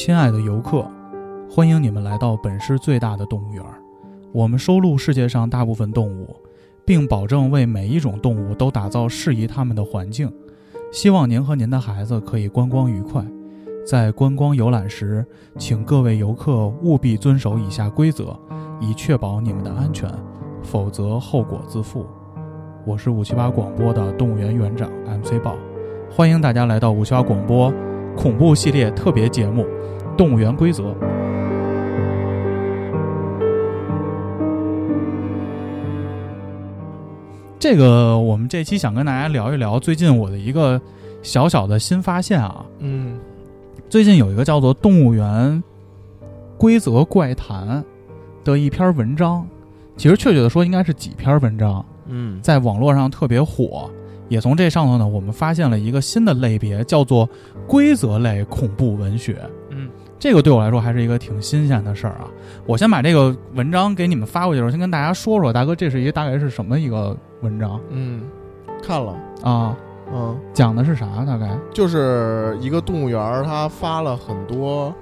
亲爱的游客，欢迎你们来到本市最大的动物园。我们收录世界上大部分动物，并保证为每一种动物都打造适宜它们的环境。希望您和您的孩子可以观光愉快。在观光游览时，请各位游客务必遵守以下规则，以确保你们的安全，否则后果自负。我是五七八广播的动物园园长 MC 豹，欢迎大家来到五七八广播恐怖系列特别节目《动物园规则》。这个我们这期想跟大家聊一聊最近我的一个小小的新发现啊，嗯最近有一个叫做《动物园规则怪谈》的一篇文章，其实确切的说应该是几篇文章，嗯在网络上特别火。也从这上头呢，我们发现了一个新的类别，叫做规则类恐怖文学。嗯这个对我来说还是一个挺新鲜的事儿啊。我先把这个文章给你们发过去的时候，先跟大家说说，大哥，这是一个大概是什么一个文章嗯，看了，啊？嗯，讲的是啥？大概？就是一个动物园儿，它发了很多，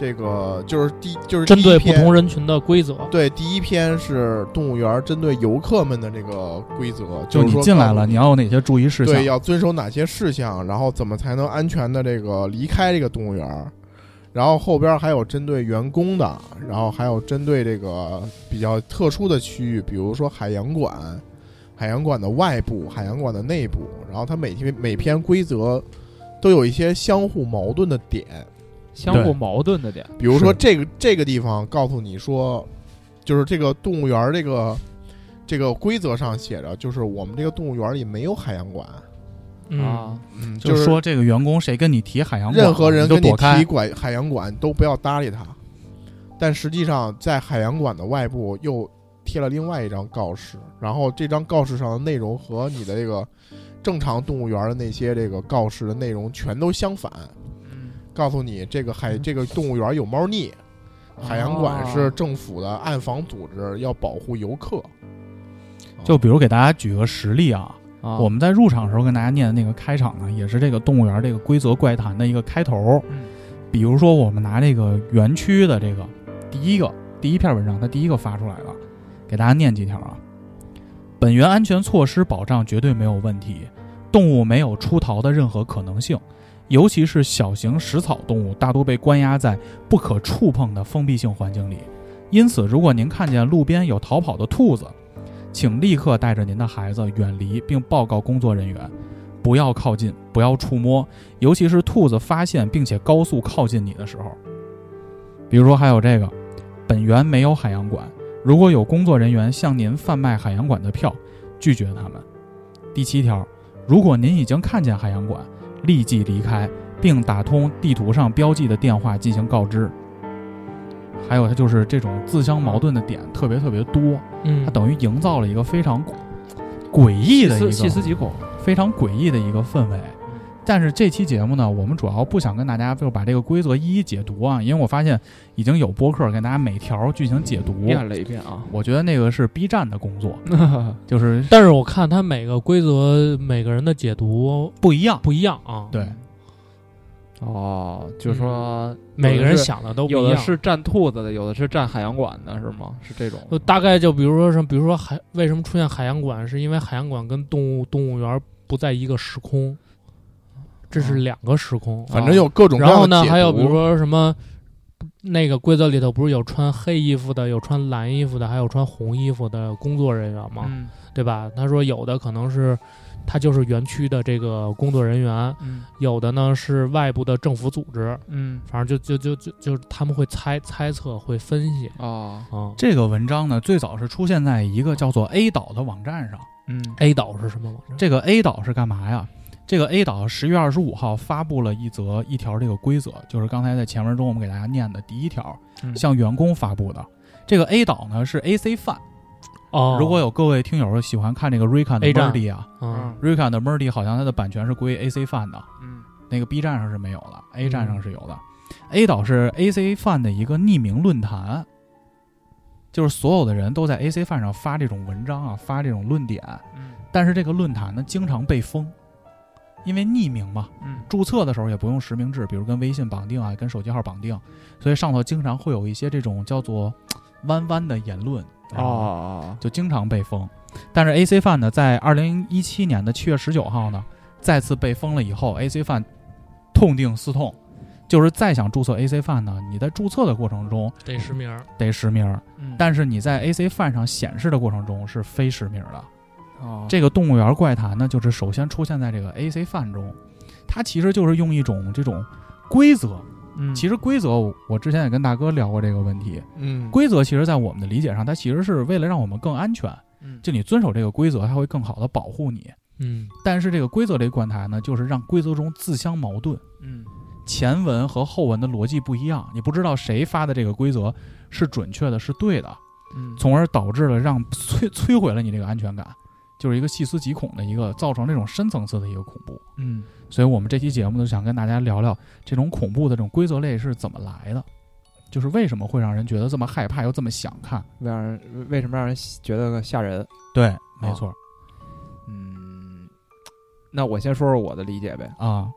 这个就是第就是针对不同人群的规则。对，第一篇是动物园儿针对游客们的这个规则，就是你进来了，你要有哪些注意事项？对要遵守哪些事项，然后怎么才能安全的这个离开这个动物园儿。然后后边还有针对员工的，然后还有针对这个比较特殊的区域，比如说海洋馆、海洋馆的外部、海洋馆的内部。然后它每篇每篇规则都有一些相互矛盾的点，对相互矛盾的点。比如说这个这个地方告诉你说，就是这个动物园儿这个这个规则上写着，就是我们这个动物园儿里没有海洋馆，嗯啊，嗯，就是说这个员工谁跟你提海洋馆，任何人跟你提。管海洋馆都不要搭理他。但实际上，在海洋馆的外部又贴了另外一张告示，然后这张告示上的内容和你的这个正常动物园的那些这个告示的内容全都相反，嗯告诉你这个海这个动物园有猫腻，海洋馆是政府的暗访组织，要保护游客。就比如给大家举个实例啊，啊，我们在入场的时候跟大家念的那个开场呢，也是这个动物园这个规则怪谈的一个开头。嗯。比如说，我们拿这个园区的这个第一个第一篇文章，它第一个发出来的，给大家念几条啊。本园安全措施保障绝对没有问题，动物没有出逃的任何可能性，尤其是小型食草动物大多被关押在不可触碰的封闭性环境里。因此，如果您看见路边有逃跑的兔子，请立刻带着您的孩子远离，并报告工作人员，不要靠近，不要触摸，尤其是兔子发现并且高速靠近你的时候。比如说，还有这个，本园没有海洋馆，如果有工作人员向您贩卖海洋馆的票，拒绝他们。第七条，如果您已经看见海洋馆，立即离开，并打通地图上标记的电话进行告知。还有，它就是这种自相矛盾的点特别特别多，嗯它，等于营造了一个非常诡异的一个细思极恐。非常诡异的一个氛围。但是这期节目呢，我们主要不想跟大家就把这个规则一一解读啊，因为我发现已经有播客给大家每条剧情解读。念了一遍啊，我觉得那个是 B 站的工作，就是但是我看他每个规则每个人的解读不一样。不一样啊，对，哦，就是说每个人想的都不有一样。的是站兔子的，有的是站海洋馆的，是吗？是这种就大概就比如说什么，比如说海为什么出现海洋馆，是因为海洋馆跟动物动物园不在一个时空，这是两个时空。反正有各种各然后呢，还有比如说什么，那个规则里头不是有穿黑衣服的，有穿蓝衣服的，还有穿红衣服的工作人员吗？嗯对吧？他说有的可能是他就是园区的这个工作人员，嗯有的呢是外部的政府组织，嗯反正就就就就就是他们会猜猜测，会分析哦啊。这个文章呢，最早是出现在一个叫做 A 岛的网站上。嗯 A 岛是什么网站？这个 A 岛是干嘛呀？这个 A 岛十月二十五号发布了一则一条这个规则，就是刚才在前文中我们给大家念的第一条，嗯。向员工发布的。这个 A 岛呢是 AC Fan，、哦，如果有各位听友喜欢看这个 Rika 的 A 站。Murdy 啊嗯，Rika 的 Murdy 好像它的版权是归 AC Fan 的，嗯。那个 B 站上是没有的，A 嗯站上是有的。A 岛是 AC Fan 的一个匿名论坛，就是所有的人都在 AC Fan 上发这种文章啊，发这种论点，嗯。但是这个论坛呢经常被封，因为匿名嘛，嗯注册的时候也不用实名制，比如跟微信绑定啊，跟手机号绑定，所以上头经常会有一些这种叫做 弯弯的言论哦，哦就经常被封。但是 AC Fan 呢，在二零一七年的七月十九号呢，再次被封了以后，AC Fan 痛定思痛，就是再想注册 AC Fan 呢，你在注册的过程中得实名。得实名，嗯但是你在 AC Fan 上显示的过程中是非实名的。哦这个动物园怪谈呢，就是首先出现在这个 AC Fan 中，它其实就是用一种这种规则。嗯其实规则，我之前也跟大哥聊过这个问题。嗯，规则其实，在我们的理解上，它其实是为了让我们更安全。嗯就你遵守这个规则，它会更好的保护你。嗯，但是这个规则这个怪谈呢，就是让规则中自相矛盾，嗯前文和后文的逻辑不一样，你不知道谁发的这个规则是准确的，是对的，嗯从而导致了让摧摧毁了你这个安全感，就是一个细思极恐的一个造成这种深层次的一个恐怖。嗯所以我们这期节目呢，想跟大家聊聊这种恐怖的这种规则类是怎么来的，就是为什么会让人觉得这么害怕又这么想看。为让人为什么让人觉得吓人？对，没错嗯，那我先说说我的理解呗，啊，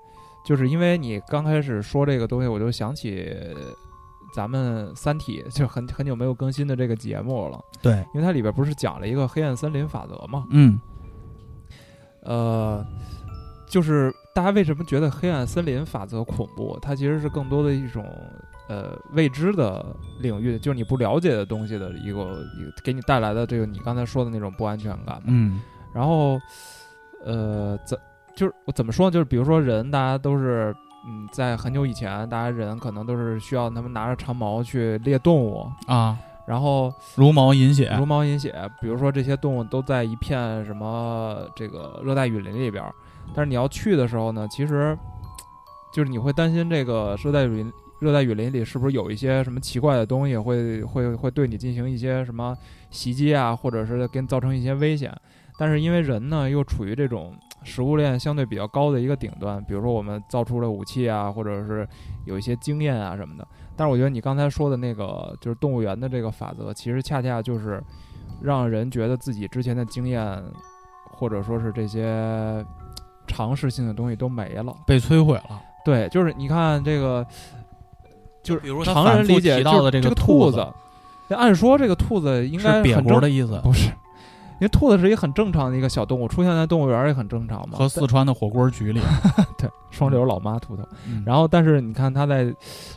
就是因为你刚开始说这个东西，我就想起咱们《三体》就很很久没有更新的这个节目了，对，因为它里边不是讲了一个黑暗森林法则嘛，嗯呃，就是大家为什么觉得黑暗森林法则恐怖？它其实是更多的一种呃未知的领域，就是你不了解的东西的一个一个给你带来的这个你刚才说的那种不安全感嘛。嗯然后，呃，怎就是我怎么说呢？就是比如说人，大家都是嗯，在很久以前，大家人可能都是需要他们拿着长矛去猎动物，啊，然后茹毛饮血，茹毛饮血。比如说这些动物都在一片什么这个热带雨林里边儿，但是你要去的时候呢，其实就是你会担心这个热带雨林。热带雨林里是不是有一些什么奇怪的东西会会会对你进行一些什么袭击啊，或者是给你造成一些危险？但是因为人呢又处于这种食物链相对比较高的一个顶端，比如说我们造出了武器啊，或者是有一些经验啊什么的。但是我觉得你刚才说的那个就是动物园的这个法则，其实恰恰就是让人觉得自己之前的经验，或者说是这些尝试性的东西都没了。被摧毁了。对，就是你看这个，就是比如常人理解到的这个兔兔子那按说这个兔子应是瘪该很正脖的意思，不是，因为兔子是一个很正常的一个小动物，出现在动物园儿也很正常嘛。和四川的火锅局里。对双流老妈兔头，嗯然后但是你看它在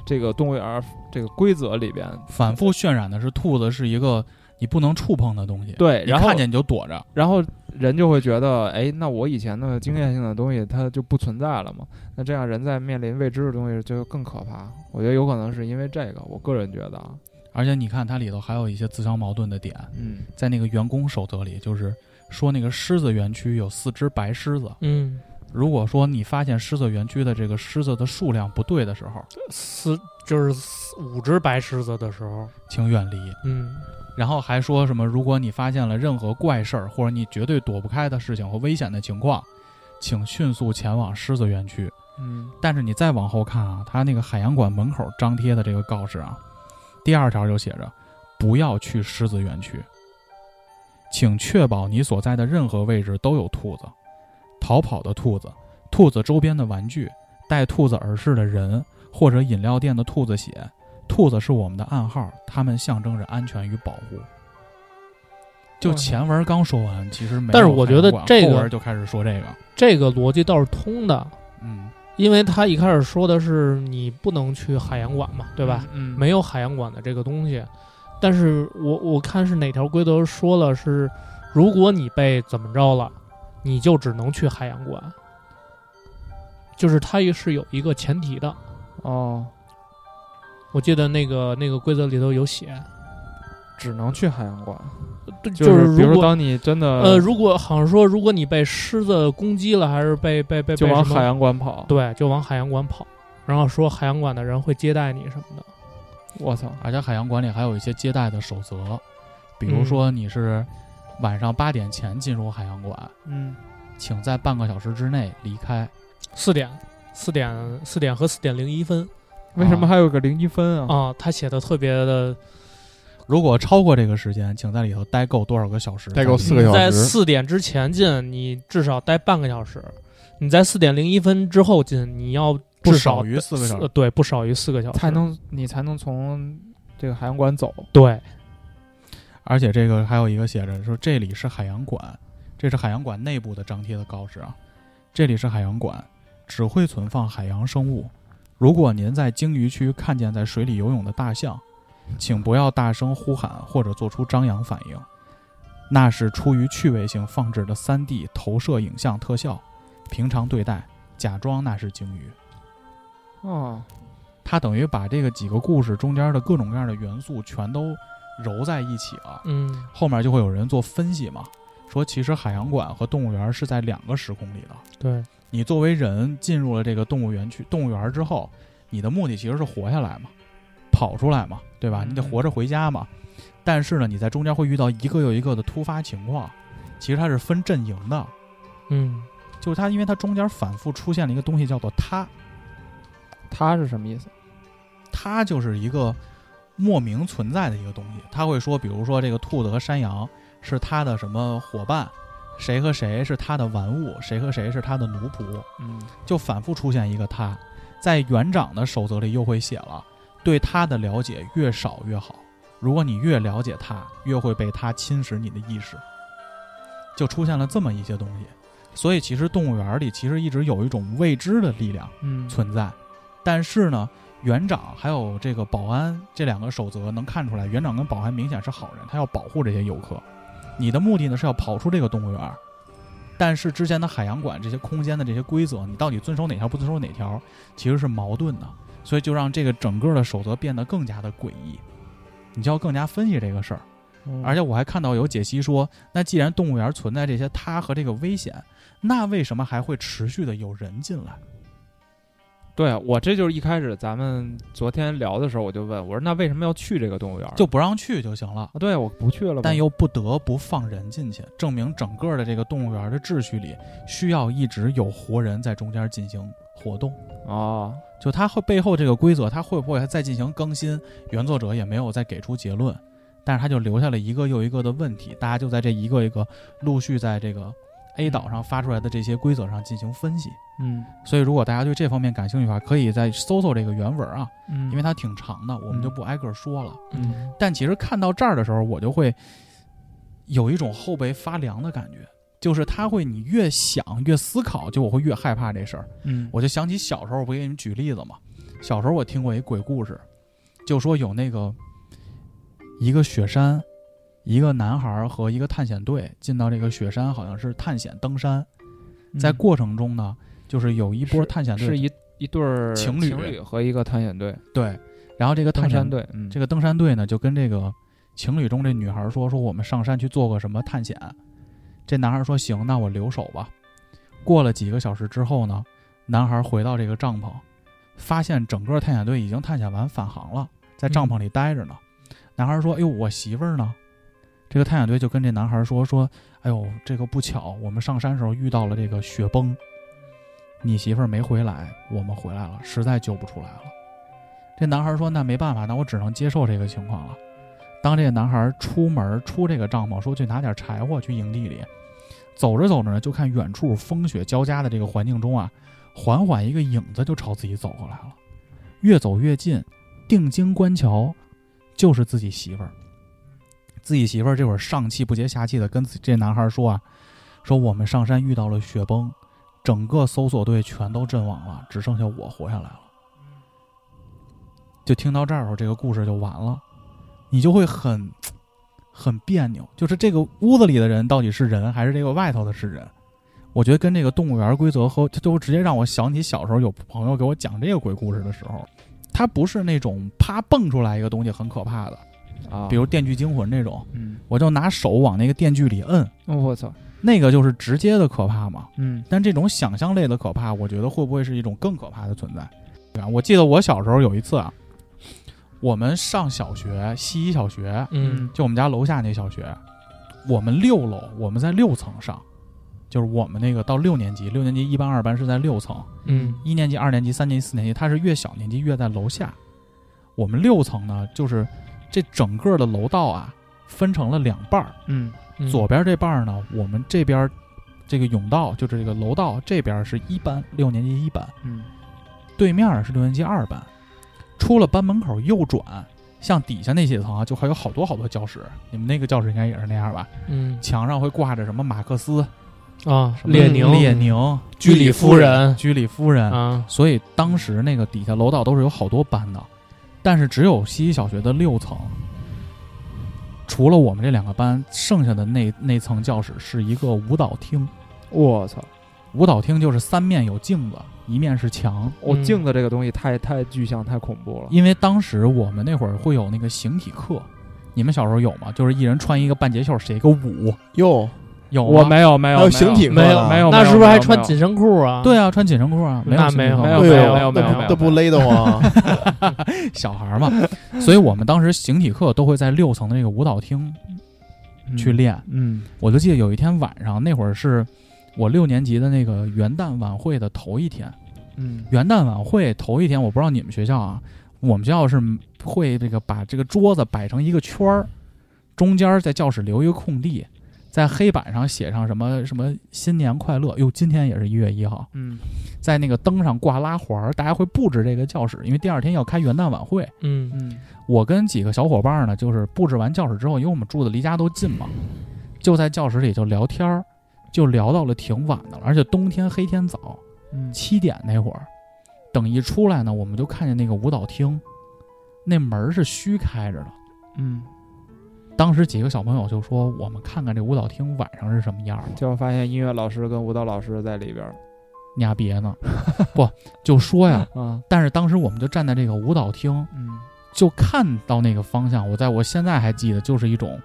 这个动物园儿这个规则里边，反复渲染的是兔子是一个你不能触碰的东西，对，然后看见你就躲着。然后人就会觉得，哎，那我以前的经验性的东西它就不存在了嘛？那这样人在面临未知的东西就更可怕。我觉得有可能是因为这个，我个人觉得啊，而且你看它里头还有一些自相矛盾的点，嗯在那个员工守则里，就是说那个狮子园区有四只白狮子。嗯，如果说你发现狮子园区的这个狮子的数量不对的时候，四就是四五只白狮子的时候，请远离。嗯然后还说什么，如果你发现了任何怪事儿或者你绝对躲不开的事情和危险的情况，请迅速前往狮子园区。嗯但是你再往后看啊，它那个海洋馆门口张贴的这个告示啊，第二条就写着不要去狮子园区，请确保你所在的任何位置都有兔子，逃跑的兔子、兔子周边的玩具、戴兔子耳饰的人或者饮料店的兔子血。兔子是我们的暗号，它们象征着安全与保护。就前文刚说完，其实没有但是我觉得这个就开始说这个，这个逻辑倒是通的，嗯，因为他一开始说的是你不能去海洋馆嘛，对吧？？嗯，没有海洋馆的这个东西，但是我我看是哪条规则说了是，如果你被怎么着了，你就只能去海洋馆，就是它也是有一个前提的。哦，我记得那个那个规则里头有写，只能去海洋馆，对就是比如当你真的呃，如果好像说如果你被狮子攻击了，还是被被被就往海洋馆跑，对，就往海洋馆跑，然后说海洋馆的人会接待你什么的。我操，而且海洋馆里还有一些接待的守则，比如说你是晚上八点前进入海洋馆，嗯请在半个小时之内离开。四点，四点，四点和四点零一分为什么还有个零一分啊？啊，他写的特别的如果超过这个时间，请在里头待够多少个小时？待够四个小时在四点之前进，你至少待半个小时；你在四点零一分之后进，你要不至少少于四个小时呃对，不少于四个小时才能你才能从这个海洋馆走。对。而且这个还有一个写着说这里是海洋馆，这是海洋馆内部的张贴的告示啊。这里是海洋馆，只会存放海洋生物。如果您在鲸鱼区看见在水里游泳的大象，请不要大声呼喊或者做出张扬反应，那是出于趣味性放置的 3D 投射影像特效。平常对待，假装那是鲸鱼。哦，它等于把这个几个故事中间的各种各样的元素全都揉在一起了。嗯后面就会有人做分析嘛，说其实海洋馆和动物园是在两个时空里的。对，你作为人进入了这个动物园区、动物园之后，你的目的其实是活下来嘛，跑出来嘛，对吧？嗯你得活着回家嘛。但是呢，你在中间会遇到一个又一个的突发情况，其实它是分阵营的，嗯就是它因为它中间反复出现了一个东西叫做他”，他是什么意思？他就是一个莫名存在的一个东西。他会说，比如说这个兔子和山羊是他的什么伙伴，谁和谁是他的玩物，谁和谁是他的奴仆，嗯就反复出现一个他。在园长的守则里又会写了，对他的了解越少越好。如果你越了解他，越会被他侵蚀你的意识。就出现了这么一些东西，所以其实动物园里其实一直有一种未知的力量。嗯存在。但是呢，园长还有这个保安这两个守则能看出来，园长跟保安明显是好人，他要保护这些游客。你的目的呢是要跑出这个动物园，但是之前的海洋馆这些空间的这些规则，你到底遵守哪条不遵守哪条，其实是矛盾的，所以就让这个整个的守则变得更加的诡异。你就要更加分析这个事儿。嗯而且我还看到有解析说，那既然动物园存在这些它和这个危险，那为什么还会持续的有人进来？对啊，我这就是一开始咱们昨天聊的时候，我就问我说，那为什么要去这个动物园？就不让去就行了。啊，对，我不去了，但又不得不放人进去，证明整个的这个动物园的秩序里需要一直有活人在中间进行活动。哦，就它会背后这个规则，它会不会还再进行更新？原作者也没有再给出结论，但是他就留下了一个又一个的问题，大家就在这一个一个陆续在这个 A 岛上发出来的这些规则上进行分析。嗯所以，如果大家对这方面感兴趣的话，可以再搜搜这个原文啊，嗯，因为它挺长的，我们就不挨个说了。嗯但其实看到这儿的时候，我就会有一种后背发凉的感觉，就是他会你越想越思考，就我会越害怕这事儿。嗯我就想起小时候，我不给你们举例子嘛。小时候我听过一鬼故事，就说有那个一个雪山，一个男孩儿和一个探险队进到这个雪山，好像是探险登山，在过程中呢，就是有一波探险队是一一对儿情侣情侣和一个探险队，对，然后这个探险队，嗯，这个登山队呢，就跟这个情侣中这女孩说：“说我们上山去做个什么探险。”这男孩说：“行，那我留守吧。”过了几个小时之后呢，男孩回到这个帐篷，发现整个探险队已经探险完返航了，在帐篷里待着呢。男孩说：“哎呦，我媳妇儿呢？”这个探险队就跟这男孩说：“说，哎呦，这个不巧，我们上山时候遇到了这个雪崩，你媳妇儿没回来，我们回来了，实在救不出来了。”这男孩说：“那没办法，那我只能接受这个情况了。”当这个男孩出门出这个帐篷，说去拿点柴火去营地里，走着走着呢，就看远处风雪交加的这个环境中啊，缓缓一个影子就朝自己走过来了，越走越近，定睛观瞧，就是自己媳妇儿。自己媳妇儿这会儿上气不接下气的跟这男孩说啊，说我们上山遇到了雪崩，整个搜索队全都阵亡了，只剩下我活下来了。就听到这儿，这个故事就完了，你就会很很别扭，就是这个屋子里的人到底是人还是这个外头的是人？我觉得跟这个动物园规则和，就直接让我想起小时候有朋友给我讲这个鬼故事的时候，它不是那种啪蹦出来一个东西很可怕的，啊，比如《电锯惊魂》这种，嗯，我就拿手往那个电锯里摁，哦我操，那个就是直接的可怕嘛。嗯但这种想象类的可怕，我觉得会不会是一种更可怕的存在？对吧？我记得我小时候有一次啊，我们上小学，西一小学，嗯。就我们家楼下那小学，我们六楼，我们在六层上，就是我们那个到六年级，六年级一班、二班是在六层，嗯。一年级、二年级、三年级、四年级，它是越小年级越在楼下。我们六层呢，就是这整个的楼道啊分成了两半儿，嗯。嗯。左边这半儿呢，我们这边这个甬道就是这个楼道这边是一班，六年级一班，嗯。对面是六年级二班。出了班门口右转，像底下那几层啊，就还有好多好多教室。你们那个教室应该也是那样吧？嗯墙上会挂着什么马克思、啊，什么列宁、列宁、居里夫人居里夫人。啊，所以当时那个底下楼道都是有好多班的，但是只有西溪小学的六层，除了我们这两个班，剩下的那那层教室是一个舞蹈厅。我操！舞蹈厅就是三面有镜子，一面是墙。镜子这个东西太太具象，太恐怖了。因为当时我们那会儿会有那个形体课，你们小时候有吗？就是一人穿一个半截袖，写一个舞，哟，有吗我没有没有形体课没有没有，那是不是还穿紧身裤啊？对啊，穿紧身裤啊，没有那没有没有没有没有都不没有那不勒得慌啊！小孩儿嘛，所以我们当时形体课都会在六层的那个舞蹈厅嗯去练。嗯我就记得有一天晚上，那会儿是我六年级的那个元旦晚会的头一天。嗯元旦晚会头一天，我不知道你们学校啊，我们学校是会这个把这个桌子摆成一个圈儿，中间在教室留一个空地，在黑板上写上什么 什么新年快乐。哟，今天也是一月一号，嗯在那个灯上挂拉环儿，大家会布置这个教室，因为第二天要开元旦晚会。嗯嗯我跟几个小伙伴呢，就是布置完教室之后，因为我们住的离家都近嘛，就在教室里就聊天儿，就聊到了挺晚的了，而且冬天黑天早，嗯七点那会儿，等一出来呢，我们就看见那个舞蹈厅，那门儿是虚开着的。嗯，当时几个小朋友就说：“我们看看这舞蹈厅晚上是什么样儿。结果发现音乐老师跟舞蹈老师在里边儿”你丫别呢，不就说呀？啊，但是当时我们就站在这个舞蹈厅，嗯就看到那个方向，我在我现在还记得，就是一种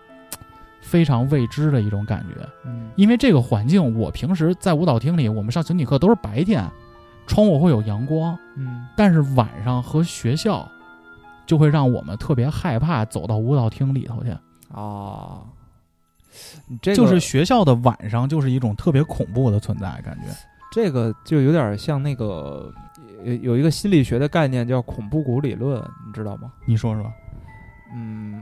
非常未知的一种感觉。嗯因为这个环境，我平时在舞蹈厅里，我们上形体课都是白天，窗户会有阳光，嗯但是晚上和学校就会让我们特别害怕走到舞蹈厅里头去。啊，你这个就是学校的晚上就是一种特别恐怖的存在，感觉。这个就有点像那个有有一个心理学的概念叫恐怖谷理论，你知道吗？你说说，嗯，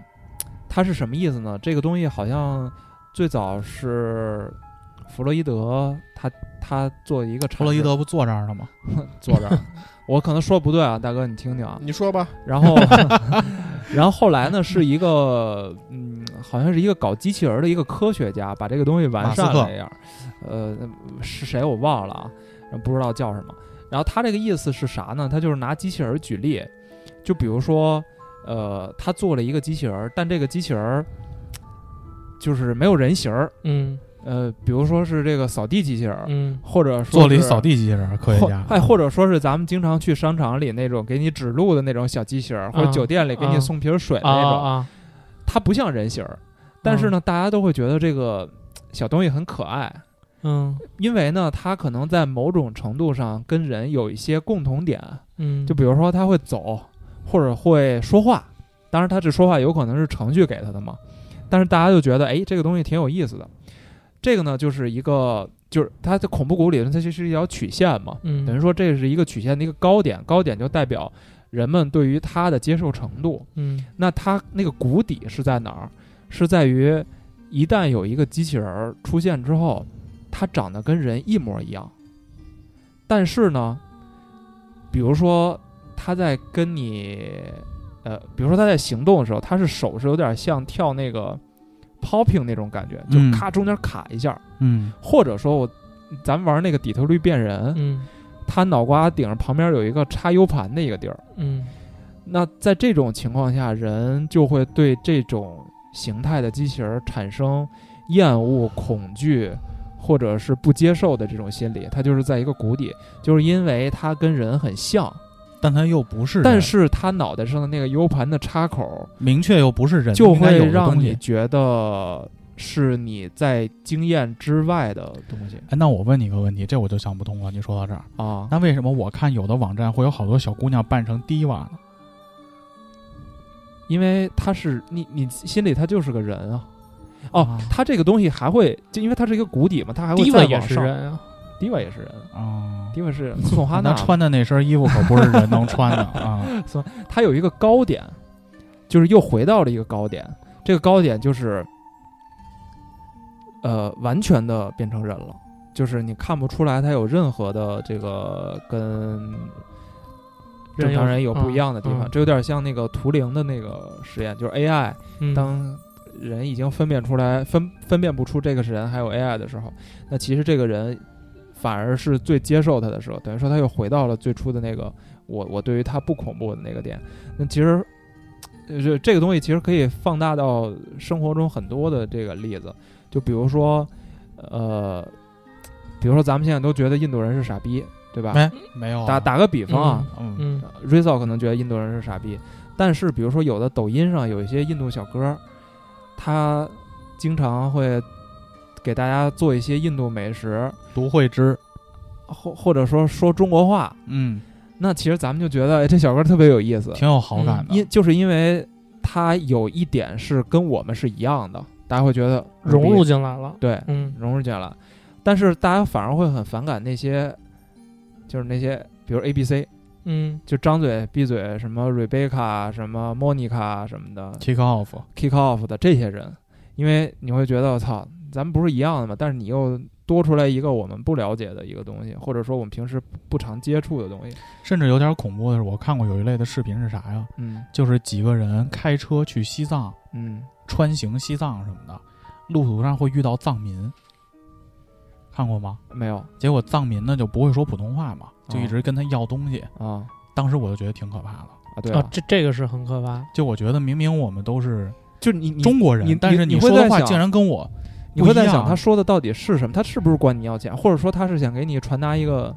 它是什么意思呢？这个东西好像最早是弗洛伊德他他做一个弗洛伊德不坐这儿了吗？坐这儿，我可能说不对啊，大哥你听听啊。你说吧，然后，然后后来呢，是一个嗯，好像是一个搞机器人儿的一个科学家，把这个东西完善了一样。呃，是谁我忘了啊，不知道叫什么。然后他这个意思是啥呢？他就是拿机器人儿举例，就比如说，呃，他做了一个机器人儿，但这个机器人儿就是没有人形儿。嗯。呃，比如说是这个扫地机器人儿，嗯。或者说是做了一扫地机器人，科学或家。哎，或者说是咱们经常去商场里那种给你指路的那种小机器人儿，或者啊。酒店里给你啊送瓶水那种，啊。它不像人形儿，但是呢，大家都会觉得这个小东西很可爱，嗯。因为呢，它可能在某种程度上跟人有一些共同点，嗯，就比如说它会走，或者会说话，当然他这说话有可能是程序给他的嘛，但是大家就觉得，哎，这个东西挺有意思的。这个呢，就是一个，就是它的恐怖谷理论，它其实是一条曲线嘛，嗯等于说这是一个曲线的一个高点，高点就代表人们对于它的接受程度。嗯那它那个谷底是在哪儿？是在于一旦有一个机器人儿出现之后，它长得跟人一模一样，但是呢，比如说他在跟你，呃，比如说他在行动的时候，他是手是有点像跳那个 popping 那种感觉，就嗯。咔中间卡一下，嗯。或者说我咱们玩那个底特律变人，嗯。他脑瓜顶上旁边有一个插 U 盘的一个地儿。嗯。那在这种情况下，人就会对这种形态的机器人产生厌恶、恐惧，或者是不接受的这种心理。他就是在一个谷底，就是因为他跟人很像，但他又不是人，但是它脑袋上的那个 U 盘的插口，明确又不是人，就会让。你觉得是你在经验之外的东西哎，那我问你一个问题，这我就想不通了。你说到这儿，啊。那为什么我看有的网站会有好多小姑娘扮成低娃呢？因为他是你，你心里他就是个人啊。哦啊，他这个东西还会，就因为它是一个谷底嘛，它还会迪瓦也再往上。是人啊，迪瓦也是人，啊，迪瓦是宋哈那娜，穿的那身衣服可不是人能穿的啊。它有一个高点，就是又回到了一个高点，这个高点就是，呃，完全的变成人了，就是你看不出来他有任何的这个跟正常人有不一样的地方，嗯嗯。这有点像那个图灵的那个实验，就是 AI 嗯。当人已经分辨出来分分辨不出这个是人还有 AI 的时候，那其实这个人反而是最接受他的时候，等于说他又回到了最初的那个我我对于他不恐怖的那个点。那其实，呃，这这个东西其实可以放大到生活中很多的这个例子，就比如说，呃，比如说咱们现在都觉得印度人是傻逼，对吧？没没有啊打打个比方啊，嗯嗯 Rizzo 可能觉得印度人是傻逼，但是比如说有的抖音上有一些印度小哥，他经常会给大家做一些印度美食，读会之，或或者说说中国话，嗯，那其实咱们就觉得哎，这小哥特别有意思，挺有好感的。因就是因为他有一点是跟我们是一样的，大家会觉得融入进来了。对嗯。融入进来了，但是大家反而会很反感那些，就是那些比如 A B C。嗯。就张嘴闭嘴，什么 Rebecca、什么 Monica 什么的。Kick off，，kick off 的这些人，因为你会觉得我操，咱们不是一样的吗？但是你又多出来一个我们不了解的一个东西，或者说我们平时不常接触的东西。甚至有点恐怖的是，我看过有一类的视频是啥呀？嗯就是几个人开车去西藏，嗯，穿行西藏什么的，路途上会遇到藏民，看过吗？没有结果藏民呢就不会说普通话嘛，就哦一直跟他要东西。啊当时我就觉得挺可怕的。啊，对啊，这这个是很可怕。就我觉得明明我们都是就你你中国人，但是你你说的话竟然跟我你会在想他说的到底是什么？他是不是管你要钱，或者说他是想给你传达一个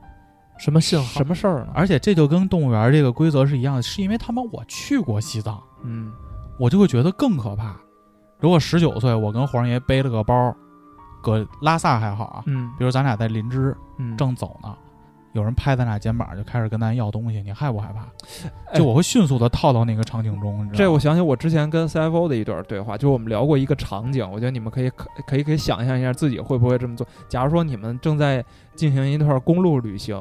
什么信号？什么事儿呢？而且这就跟动物园这个规则是一样的，是因为他妈我去过西藏，嗯我就会觉得更可怕。如果十九岁，我跟黄爷背了个包，搁拉萨还好啊，嗯比如咱俩在林芝嗯，正走呢，有人拍咱俩肩膀就开始跟咱要东西，你害不害怕？哎就我会迅速的套到那个场景中，这我想起我之前跟 CFO 的一段对话，就是我们聊过一个场景，我觉得你们可以可可以可以想象一下自己会不会这么做。假如说你们正在进行一段公路旅行，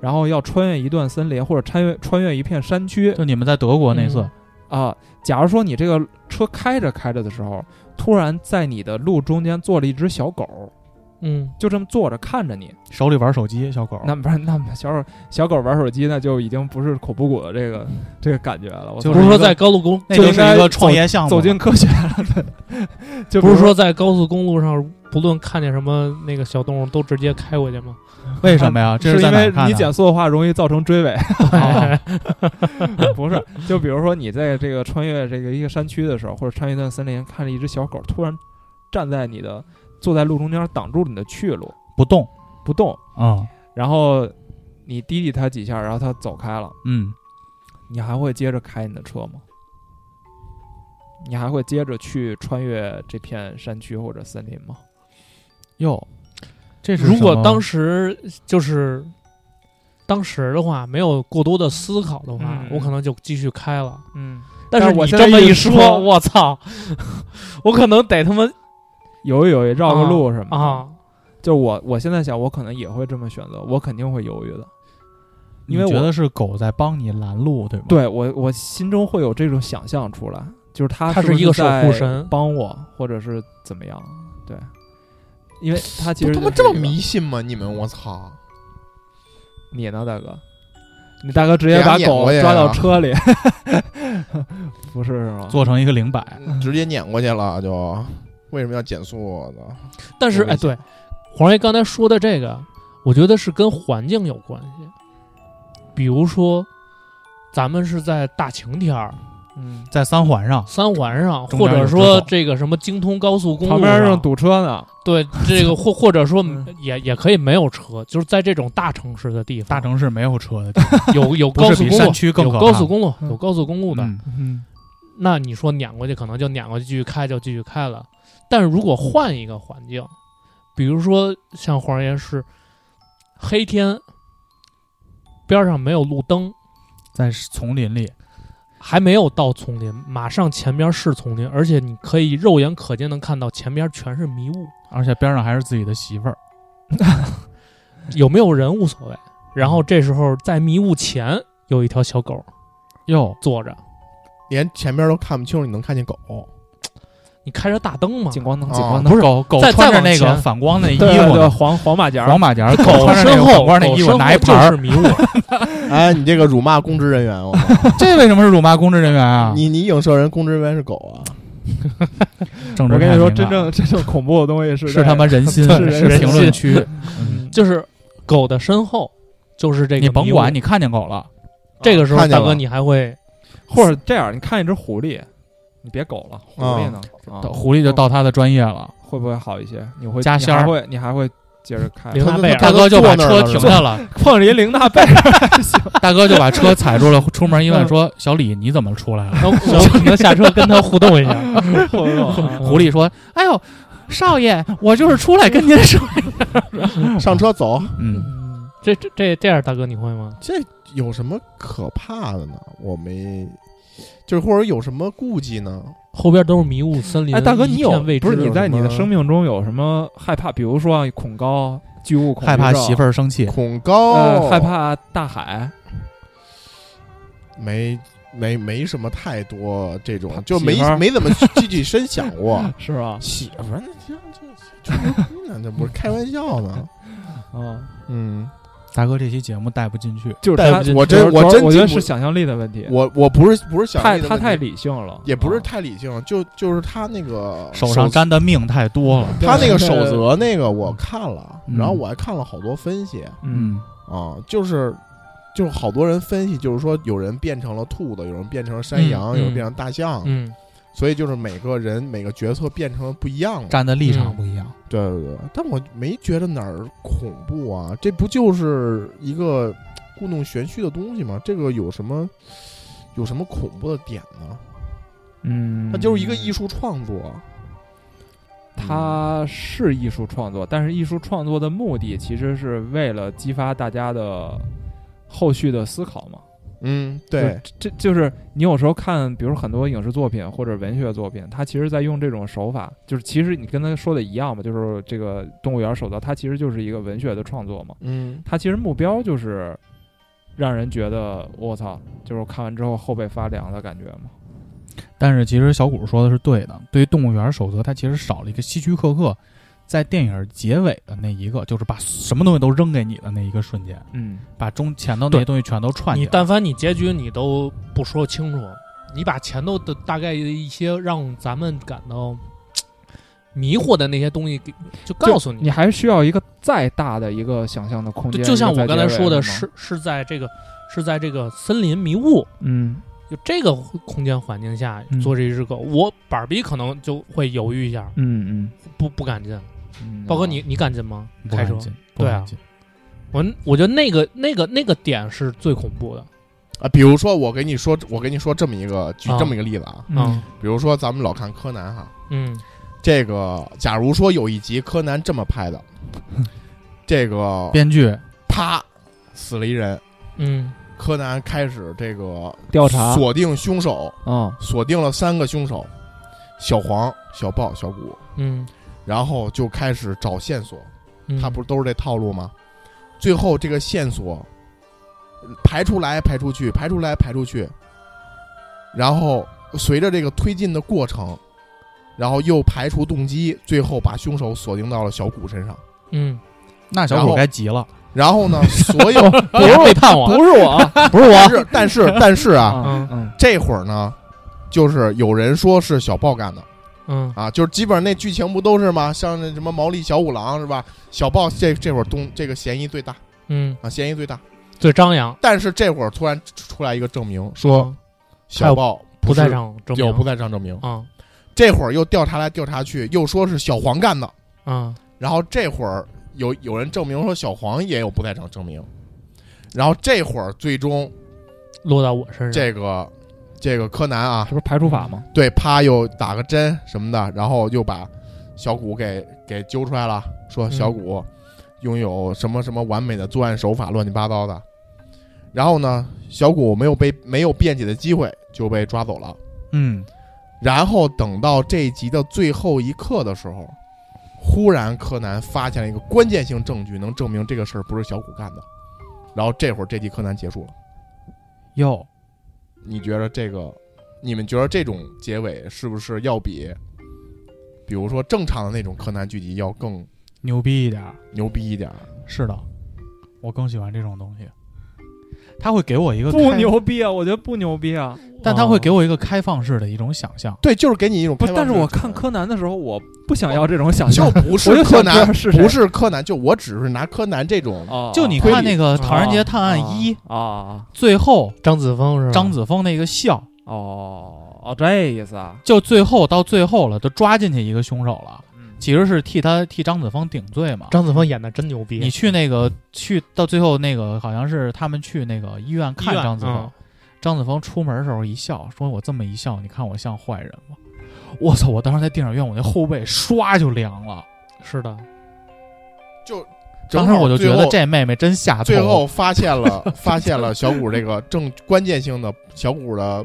然后要穿越一段森林或者穿越穿越一片山区就你们在德国那次，啊，假如说你这个车开着开着的时候，突然在你的路中间坐了一只小狗，嗯，就这么坐着看着你，手里玩手机，小狗，那不是那小狗小狗玩手机，那就已经不是恐怖谷的这个这个感觉了。不是说在高速公，那就是一个创业项目，走进科学了，对 就不是说在高速公路上，不论看见什么那个小动物，都直接开过去吗？为什么呀？这是因为你减速的话容易造成追尾，哦 不是？就比如说你在这个穿越这个一个山区的时候，或者穿越一段森林，看着一只小狗突然站在你的坐在路中间，挡住了你的去路，不动，不动，嗯然后你滴滴他几下，然后他走开了，嗯，你还会接着开你的车吗？你还会接着去穿越这片山区或者森林吗？哟，这是如果当时就是当时的话，没有过多的思考的话，嗯。我可能就继续开了。嗯，但是我你这么一说，我操，我可能得他妈犹豫犹豫，绕个路什么的啊，就我我现在想，我可能也会这么选择，我肯定会犹豫的。因为我你觉得是狗在帮你拦路，对吗？，对我我心中会有这种想象出来，就是它是不他是一个守护神帮我，或者是怎么样？对，因为它其实他妈这么迷信吗？你们我操！你呢，大哥？你大哥直接把狗抓到车里，不是是吗？做成一个零摆，直接撵过去了，就为什么要减速呢？但是哎，对，黄爷刚才说的这个，我觉得是跟环境有关系。比如说，咱们是在大晴天儿、嗯，在三环上，三环上，或者说这个什么京通高速公路旁边上正堵车呢，对这个或 或者说嗯也也可以没有车，就是在这种大城市的地方，大城市没有车的地方，有有高速公路，有高速公路，嗯。有高速公路的。嗯。嗯。那你说撵过去，可能就撵过去，继续开就继续开了。但是如果换一个环境，比如说像黄爷是黑天，边上没有路灯，在丛林里，还没有到丛林，马上前边是丛林，而且你可以肉眼可见能看到前边全是迷雾，而且边上还是自己的媳妇儿，有没有人无所谓。然后这时候在迷雾前有一条小狗哟，坐着，连前边都看不清楚，你能看见狗。你开着大灯吗，景光灯，光灯。不是狗狗穿着那个反光的衣服，黄黄马甲，黄马甲，狗穿着那身个反后，光的衣服，一盘儿。是迷雾，哎，你这个辱骂公职人员，我 这为什么是辱骂公职人员啊？你你影射人公职人员是狗啊？政治我跟你说，真正真正恐怖的东西是是他妈人心，是评论心区。嗯。就是狗的身后就是这个。你甭管，，你看见狗了，这个时候大哥你还会或者这样，你看一只狐狸，你别狗了，狐狸呢？啊狐狸就到他的专业了。会不会好一些？你会加仙儿你还会你还会接着开？玲娜贝尔大哥就把车停下了，碰着一林大贝尔，大哥就把车踩住了，出门一问说：“小李，你怎么出来了我能下车跟他互动一下。狐狸说：“哎呦，少爷，我就是出来跟您说。上车走，”嗯，嗯，这这这这样，大哥你会吗？这有什么可怕的呢？我没，就是或者有什么顾忌呢？后边都是迷雾森林，哎，大哥，你有不是你在你的生命中有什么害怕？比如说啊恐高、巨物恐害怕媳妇儿生气，恐高，呃，害怕大海，没没没什么太多这种，就没没怎么具体深想过。是吧？媳妇儿，那这这吹牛逼呢？这不是开玩笑呢？啊，嗯，大哥这期节目带不进去。就是他带不进，我真我真我觉得不是想象力的问题。我我不是不是想他太理性了，也不是啊太理性，就就是他那个手上沾的命太多了。他那个守则那个我看了，嗯然后我还看了好多分析嗯啊，就是就是好多人分析，就是说有人变成了兔子，有人变成了山羊，嗯有人变成大象，嗯，所以就是每个人每个角色变成了不一样了。站的立场不一样。对对对，但我没觉得哪儿恐怖啊，这不就是一个故弄玄虚的东西吗？这个有什么有什么恐怖的点呢？嗯，它就是一个艺术创作。它是艺术创作，但是艺术创作的目的其实是为了激发大家的后续的思考嘛。嗯，对，这这就是你有时候看，比如很多影视作品或者文学作品，它其实在用这种手法，就是其实你跟他说的一样嘛，就是这个动物园守则，它其实就是一个文学的创作嘛。嗯它其实目标就是让人觉得我操，就是看完之后后背发凉的感觉嘛。但是其实小谷说的是对的，对于动物园守则，它其实少了一个希区柯克在电影结尾的那一个，就是把什么东西都扔给你的那一个瞬间，嗯，把中前头那些东西全都串起来。你但凡你结局你都不说清楚，你把前头的大概一些让咱们感到迷惑的那些东西给就告诉你你还需要一个再大的一个想象的空间。就就像我刚才说的，吗是是在这个是在这个森林迷雾嗯就这个空间环境下嗯做这只狗，我板儿逼可能就会犹豫一下，嗯嗯不不敢进。嗯，包哥你，你敢进吗？开车？对啊我我觉得那个那个那个点是最恐怖的。啊，比如说我给你说，我给你说这么一个，举啊这么一个例子啊，嗯比如说咱们老看柯南哈，嗯这个假如说有一集柯南这么拍的，这个编剧啪死了一人，嗯柯南开始这个调查锁定凶手，啊锁定了三个凶手，小黄、小豹、小谷，嗯，然后就开始找线索，嗯。他不是都是这套路吗？最后这个线索排出来排出去，排出来排出去，然后随着这个推进的过程，然后又排除动机，最后把凶手锁定到了小谷身上。嗯，那小谷该急了。然后呢，所有不是背叛我，不是我，不是我，但是但是但是啊，嗯。嗯。这会儿呢，就是有人说是小豹干的嗯啊，就是基本上那剧情不都是吗？像那什么毛利小五郎是吧？小豹这这会儿东这个嫌疑最大嗯，啊，嫌疑最大。最张扬，但是这会儿突然出来一个证明，说嗯小豹不在场证明，有不在场证明。啊这会儿又调查来调查去，又说是小黄干的。啊然后这会儿有有人证明说小黄也有不在场证明。然后这会儿最终落到我身上，这个这个柯南啊这，不是排除法吗？对，啪又打个针什么的，然后又把小谷给给揪出来了，说嗯小谷拥有什么什么完美的作案手法，乱七八糟的。然后呢，小谷没有被没有辩解的机会就被抓走了。嗯，然后等到这一集的最后一刻的时候，忽然柯南发现了一个关键性证据，能证明这个事儿不是小谷干的。然后这会儿这集柯南结束了。哟，你觉得这个你们觉得这种结尾是不是要比，比如说正常的那种柯南剧集要更牛逼一点儿。牛逼一点儿？是的，我更喜欢这种东西。他会给我一个不，牛逼啊！我觉得不牛逼啊！但他会给我一个开放式的一种想象。对，就是给你一种不是，开放式但是我看柯南的时候，我不想要这种想象。就不是柯南，是 不是柯南，就我只是拿柯南这种，哦，就你看那个《唐人街探案一》，啊啊最后张子枫是吧？张子枫那个笑，啊哦哦，这意思啊？就最后到最后了，都抓进去一个凶手了，嗯其实是替他替张子枫顶罪嘛。张子枫演的真牛逼。你去那个去到最后那个好像是他们去那个医院看张子枫，嗯张子枫出门的时候一笑，说我这么一笑，你看我像坏人吗？我操！我当时在电影院，我那后背唰就凉了。是的，就当时我就觉得这妹妹真下头。最后发现了 发现了小谷这个正关键性的小谷的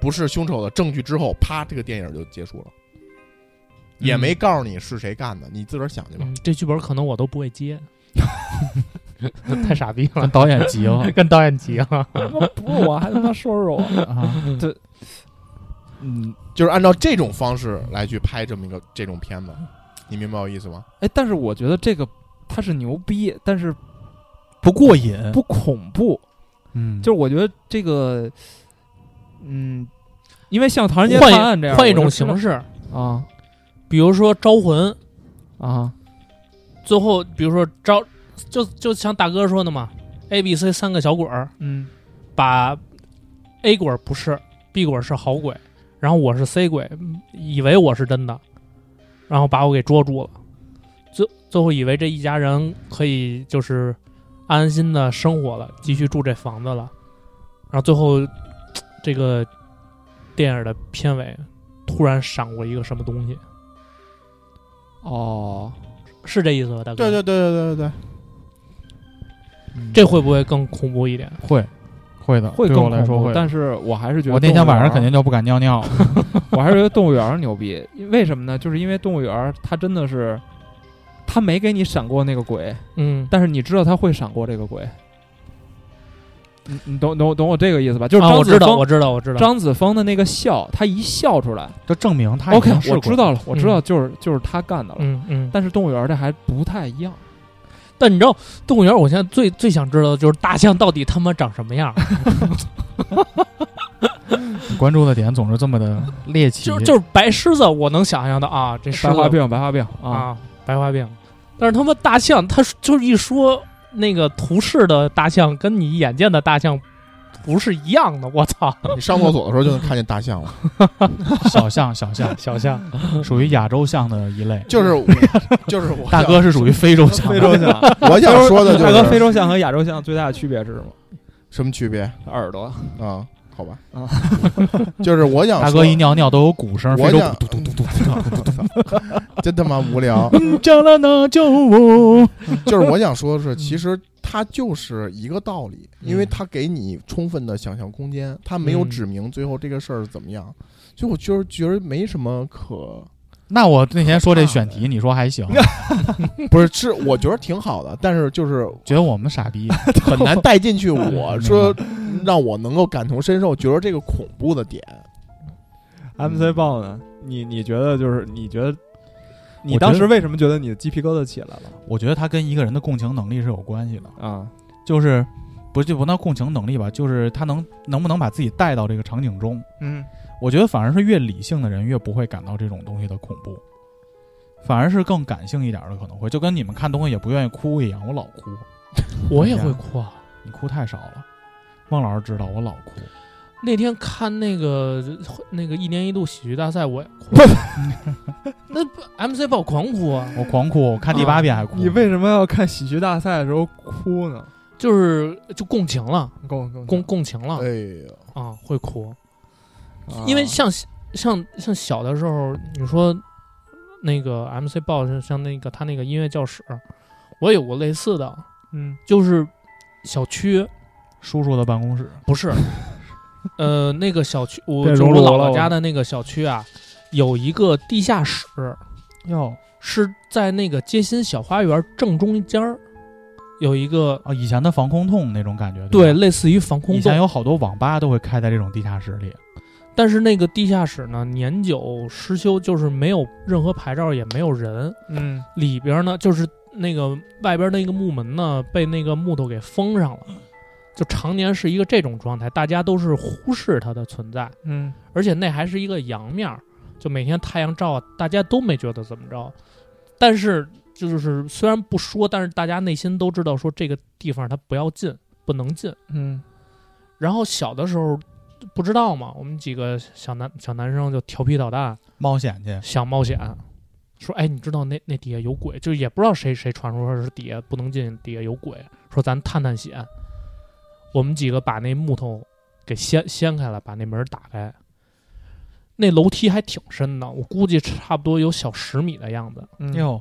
不是凶手的证据之后，啪，这个电影就结束了，也没告诉你是谁干的，你自个儿想去吧。嗯，这剧本可能我都不会接，太傻逼了跟，导演急了跟导演急了。不是我，还他妈说说我。啊！嗯，就是按照这种方式来去拍这么一个这种片子，你明白我意思吗？哎，但是我觉得这个他是牛逼，但是不过瘾，不恐怖。嗯，就是我觉得这个，嗯，因为像《唐人街探案》这样，一换一种形式，啊比如说招魂，啊，最后比如说招，就就像大哥说的嘛，A、B、C 三个小鬼儿，嗯。把 A 鬼儿不是，B 鬼儿是好鬼，然后我是 C 鬼，以为我是真的，然后把我给捉住了，最最后以为这一家人可以就是安安心的生活了，继续住这房子了，然后最后这个电影的片尾突然闪过一个什么东西，哦，是这意思吧，大哥？对对对对对对对，这会不会更恐怖一点？会会的，会对更恐怖，我来说会。但是我还是觉得我那天晚上肯定，就不敢尿尿。我还是觉得动物园牛逼，为什么呢？就是因为动物园它真的是，它没给你闪过那个鬼，嗯，但是你知道它会闪过这个鬼。你你懂懂懂我这个意思吧？就是啊，我知道，张子枫、我知道，我知道。张子枫的那个笑，他一笑出来就证明他，OK，我知道了，我知道就是、就是他干的了。嗯嗯，但是动物园这还不太一样，但你知道动物园，我现在最最想知道的就是大象到底他妈长什么样？你 关注的点总是这么的猎奇。就就是白狮子，我能想象的啊，这白化病，白化病啊，啊，白化病。但是他妈大象，他就是一说那个图示的大象，跟你眼见的大象不是一样的。我操，你上厕所的时候就能看见大象了。小象，小象小象，属于亚洲象的一类。就是我就是我大哥是属于非洲象，非洲象。我想说的就是大哥，非洲象和亚洲象最大的区别是什么？什么区别耳朵。啊？好吧啊，就是我想大哥一尿尿都有鼓声，我想嘟嘟嘟嘟嘟。真他妈无聊。叫了那救我。就是我想说的是，其实它就是一个道理，因为嗯它给你充分的想象空间，它没有嗯指明最后这个事儿怎么样，所以我就是觉得没什么可那我那天说这选题，你说还行？不是是我觉得挺好的，但是就是觉得我们傻逼。很难带进去。我嗯说让我能够感同身受，觉得这个恐怖的点，MC 豹呢？你你觉得就是你觉得，你当时为什么觉得你的鸡皮疙瘩起来了我觉得他跟一个人的共情能力是有关系的，啊？就是不就不那共情能力吧，就是他能能不能把自己带到这个场景中。嗯，我觉得反而是越理性的人越不会感到这种东西的恐怖，反而是更感性一点的可能会，就跟你们看东西也不愿意哭一样，我老哭，我也会哭啊。你哭太少了。孟老师知道我老哭，那天看那个那个一年一度喜剧大赛，我也哭。那不 MC 爆狂哭啊，我狂哭，我看第八遍还哭。你为什么要看喜剧大赛的时候哭呢？就是就共情了，共共共共情了哎呀，啊，会哭。啊因为像像像小的时候，你说那个 MC 爆像像那个他那个音乐教室，我有过类似的，嗯就是小区叔叔的办公室，不是，呃，那个小区，我变就我姥姥家的那个小区啊，有一个地下室，哟。是在那个街心小花园正中间儿，有一个啊，以前的防空洞那种感觉，对，吧？类似于防空洞，以前有好多网吧都会开在这种地下室里。但是那个地下室呢，年久失修，就是没有任何牌照，也没有人。嗯。里边呢，就是那个外边那个木门呢，被那个木头给封上了，就常年是一个这种状态，大家都是忽视它的存在，嗯而且那还是一个阳面儿，就每天太阳照，大家都没觉得怎么着，但是就是虽然不说，但是大家内心都知道说这个地方它不要进，不能进。嗯然后小的时候不知道嘛，我们几个小男小男生就调皮捣蛋，冒险去，想冒险，说哎，你知道那那底下有鬼，就也不知道谁谁传说是底下不能进，底下有鬼，说咱探探险。我们几个把那木头给掀掀开了，把那门打开。那楼梯还挺深的，我估计差不多有小十米的样子。嗯。哟，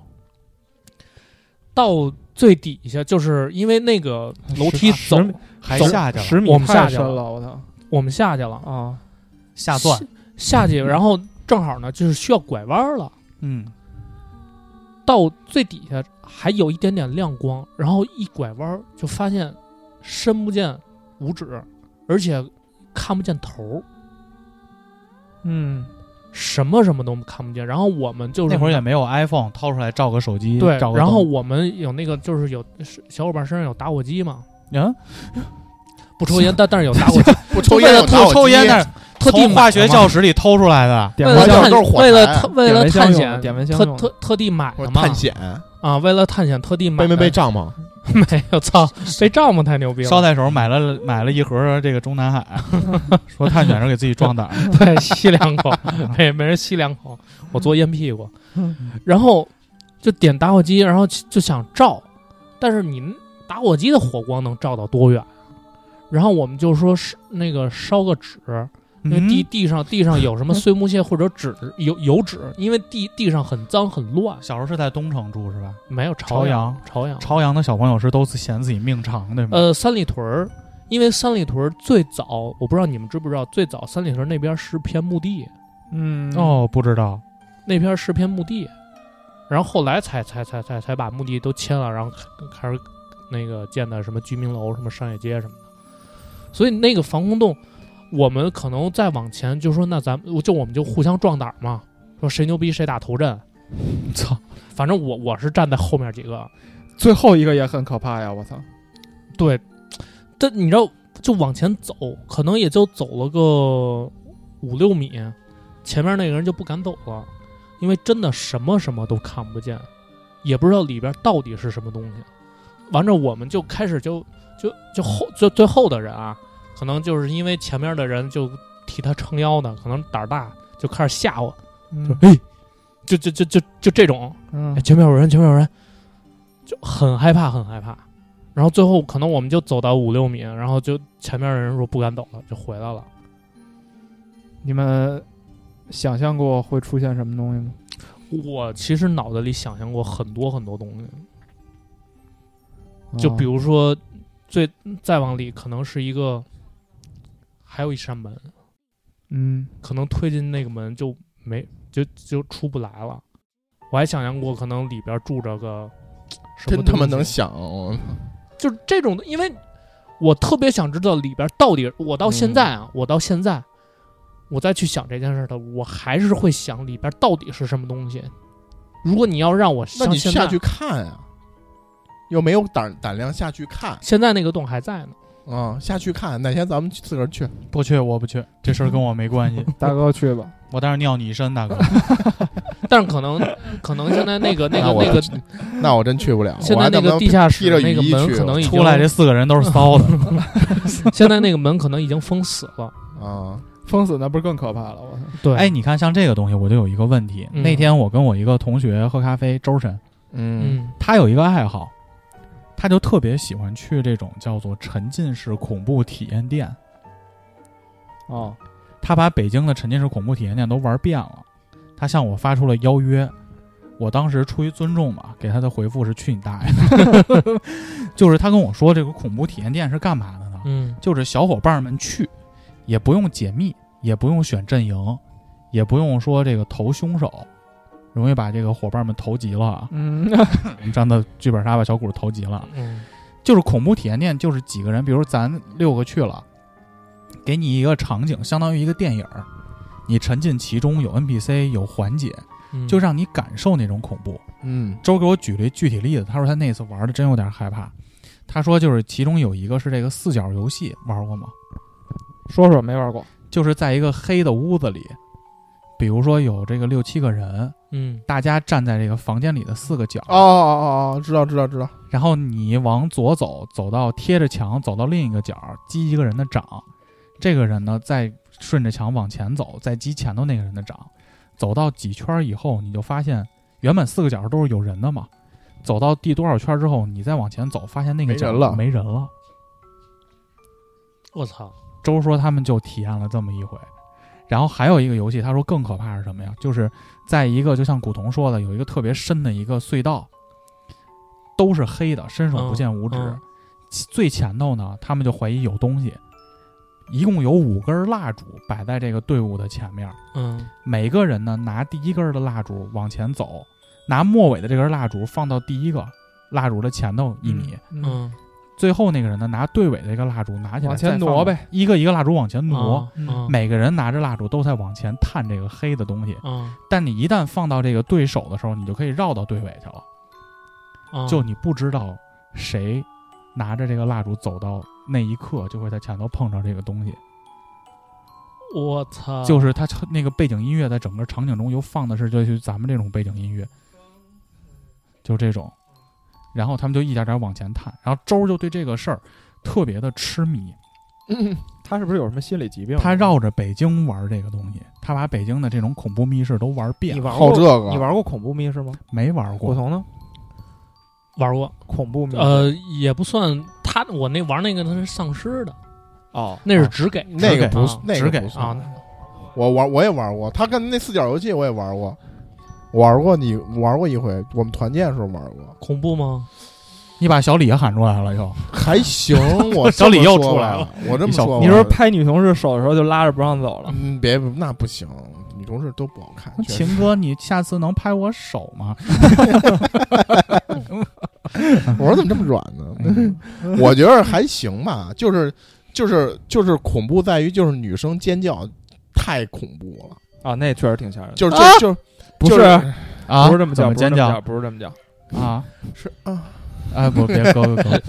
到最底下，就是因为那个楼梯走还走下去了，十米我们下去了，我操。我们下去了，啊！下钻，下去，然后正好呢，就是需要拐弯了。嗯，到最底下还有一点点亮光，然后一拐弯就发现深不见五指，而且看不见头儿，嗯。什么什么都看不见。然后我们就是那会儿也没有 iPhone，掏出来照个手机，对照，个然后我们有那个就是有小伙伴身上有打火机嘛，嗯，不抽烟，但但是有打火机，不抽为了烟不抽烟，但是特地买化学的嘛教室里偷出来的，点为了探完全都是火为了为了点蚊香用探险，点蚊香用特特特地买的嘛，探险，啊，为了探险特地买的。背没背帐篷？没有，操，背帐篷太牛逼了。捎带手买了买了一盒这个中南海，说探险时候给自己壮胆儿，对，吸两口，没没人吸两口，我坐烟屁股，然后就点打火机，然后就想照，但是你打火机的火光能照到多远？然后我们就说是那个烧个纸，因为地嗯地上地上有什么碎木屑或者纸油油纸，因为地地上很脏很乱，小时候是在东城住是吧？没有朝阳阳朝阳朝阳的小朋友是都是嫌自己命长对吗？呃三里屯儿，因为三里屯儿最早我不知道你们知不知道，最早三里屯儿那边是片墓地。嗯哦，不知道，那片是片墓地，然后后来才才才才才把墓地都迁了，然后开开始那个建的什么居民楼、什么商业街什么的。所以那个防空洞，我们可能再往前就说，那咱们就我们就互相壮胆嘛，说谁牛逼谁打头阵。操，反正我我是站在后面几个，最后一个也很可怕呀！我操，对，这你知道就往前走，可能也就走了个五六米，前面那个人就不敢走了，因为真的什么什么都看不见，也不知道里边到底是什么东西。完着，我们就开始就就就后就最后的人啊，可能就是因为前面的人就替他撑腰呢，可能胆儿大，就开始吓我，就嗯哎，就就就就就这种，嗯哎，前面有人，前面有人，就很害怕，很害怕。然后最后可能我们就走到五六米，然后就前面的人说不敢走了，就回来了。你们想象过会出现什么东西吗？我其实脑子里想象过很多很多东西，就比如如说最再往里可能是一个，还有一扇门，嗯。可能推进那个门就没就就出不来了。我还想象过可能里边住着个 什么真他妈能想，我。就是这种的，因为我特别想知道里边到底，我到现在啊，我到现在，我再去想这件事的，我还是会想里边到底是什么东西。如果你要让我那你下去看啊，又没有胆胆量下去看。现在那个洞还在呢，啊，下去看，哪天咱们自个儿去，不去我不去，这事儿跟我没关系，大哥去吧，我待会儿尿你一身，大哥。但是可能可能现在那个那个那个那我真去不了。现在那个地下室那个门可能已经出来这四个人都是骚的，现在那个门可能已经封死了。啊，封死那不是更可怕了？我操！对，哎，你看像这个东西，我就有一个问题。嗯那天我跟我一个同学喝咖啡，周深，嗯嗯他有一个爱好，他就特别喜欢去这种叫做沉浸式恐怖体验店。哦，他把北京的沉浸式恐怖体验店都玩遍了，他向我发出了邀约。我当时出于尊重嘛，给他的回复是“去你大爷”，就是他跟我说这个恐怖体验店是干嘛的呢？嗯就是小伙伴们去，也不用解密，也不用选阵营，也不用说这个投凶手，容易把这个伙伴们投急了啊。嗯我们站到剧本杀把小谷投急了，嗯就是恐怖体验店，就是几个人，比如咱六个去了，给你一个场景，相当于一个电影，你沉浸其中，有 NPC，有缓解，嗯就让你感受那种恐怖。嗯周给我举了一具体例子，他说他那次玩的真有点害怕。他说就是其中有一个是这个四角游戏，玩过吗？说说没玩过，就是在一个黑的屋子里，比如说有这个六七个人，嗯大家站在这个房间里的四个角，哦哦哦哦，知道知道知道，然后你往左走，走到贴着墙，走到另一个角，击一个人的掌，这个人呢再顺着墙往前走，再击前头那个人的掌，走到几圈以后，你就发现原本四个角都是有人的嘛，走到第多少圈之后，你再往前走，发现那个角没人了没人了。我操，周说他们就体验了这么一回。然后还有一个游戏，他说更可怕是什么呀？就是在一个就像古潼说的，有一个特别深的一个隧道，都是黑的，伸手不见五指。最前头呢，他们就怀疑有东西。一共有五根蜡烛摆在这个队伍的前面，嗯每个人呢拿第一根的蜡烛往前走，拿末尾的这根蜡烛放到第一个蜡烛的前头一米，嗯最后那个人呢拿队尾的一个蜡烛拿起来往前挪呗，一个一个蜡烛往前挪。每个人拿着蜡烛都在往前探这个黑的东西，嗯但你一旦放到这个对手的时候，你就可以绕到队尾去了。嗯就你不知道谁拿着这个蜡烛走到那一刻，就会在前头碰着这个东西。我操，就是他那个背景音乐在整个场景中又放的是就是咱们这种背景音乐，就这种。然后他们就一点点往前探，然后周就对这个事儿特别的痴迷，嗯，他是不是有什么心理疾病？他绕着北京玩这个东西，他把北京的这种恐怖密室都玩遍。了，你玩过好这个，你玩过恐怖密室吗？没玩过。古潼呢？玩过，恐怖密室。呃，也不算他，我那玩那个他是丧尸的，哦，那是只给。那个不那只给。个不算啊，我玩我也玩过，他跟那四角游戏我也玩过，玩过你玩过一回，我们团建的时候玩过，恐怖吗？你把小李喊出来了又，还行。我 小李又出来了，我这么小说，你说拍女同事手的时候就拉着不让走了，嗯，别那不行，女同事都不好看。秦哥，你下次能拍我手吗？我说怎么这么软呢？我觉得还行吧，就是就是就是恐怖在于就是女生尖叫太恐怖了，啊，那确实挺吓人的。就是啊就就不是啊，不是这么叫，尖叫不是这么叫，不是这么叫，啊？是啊，哎，不，别哥哥哥，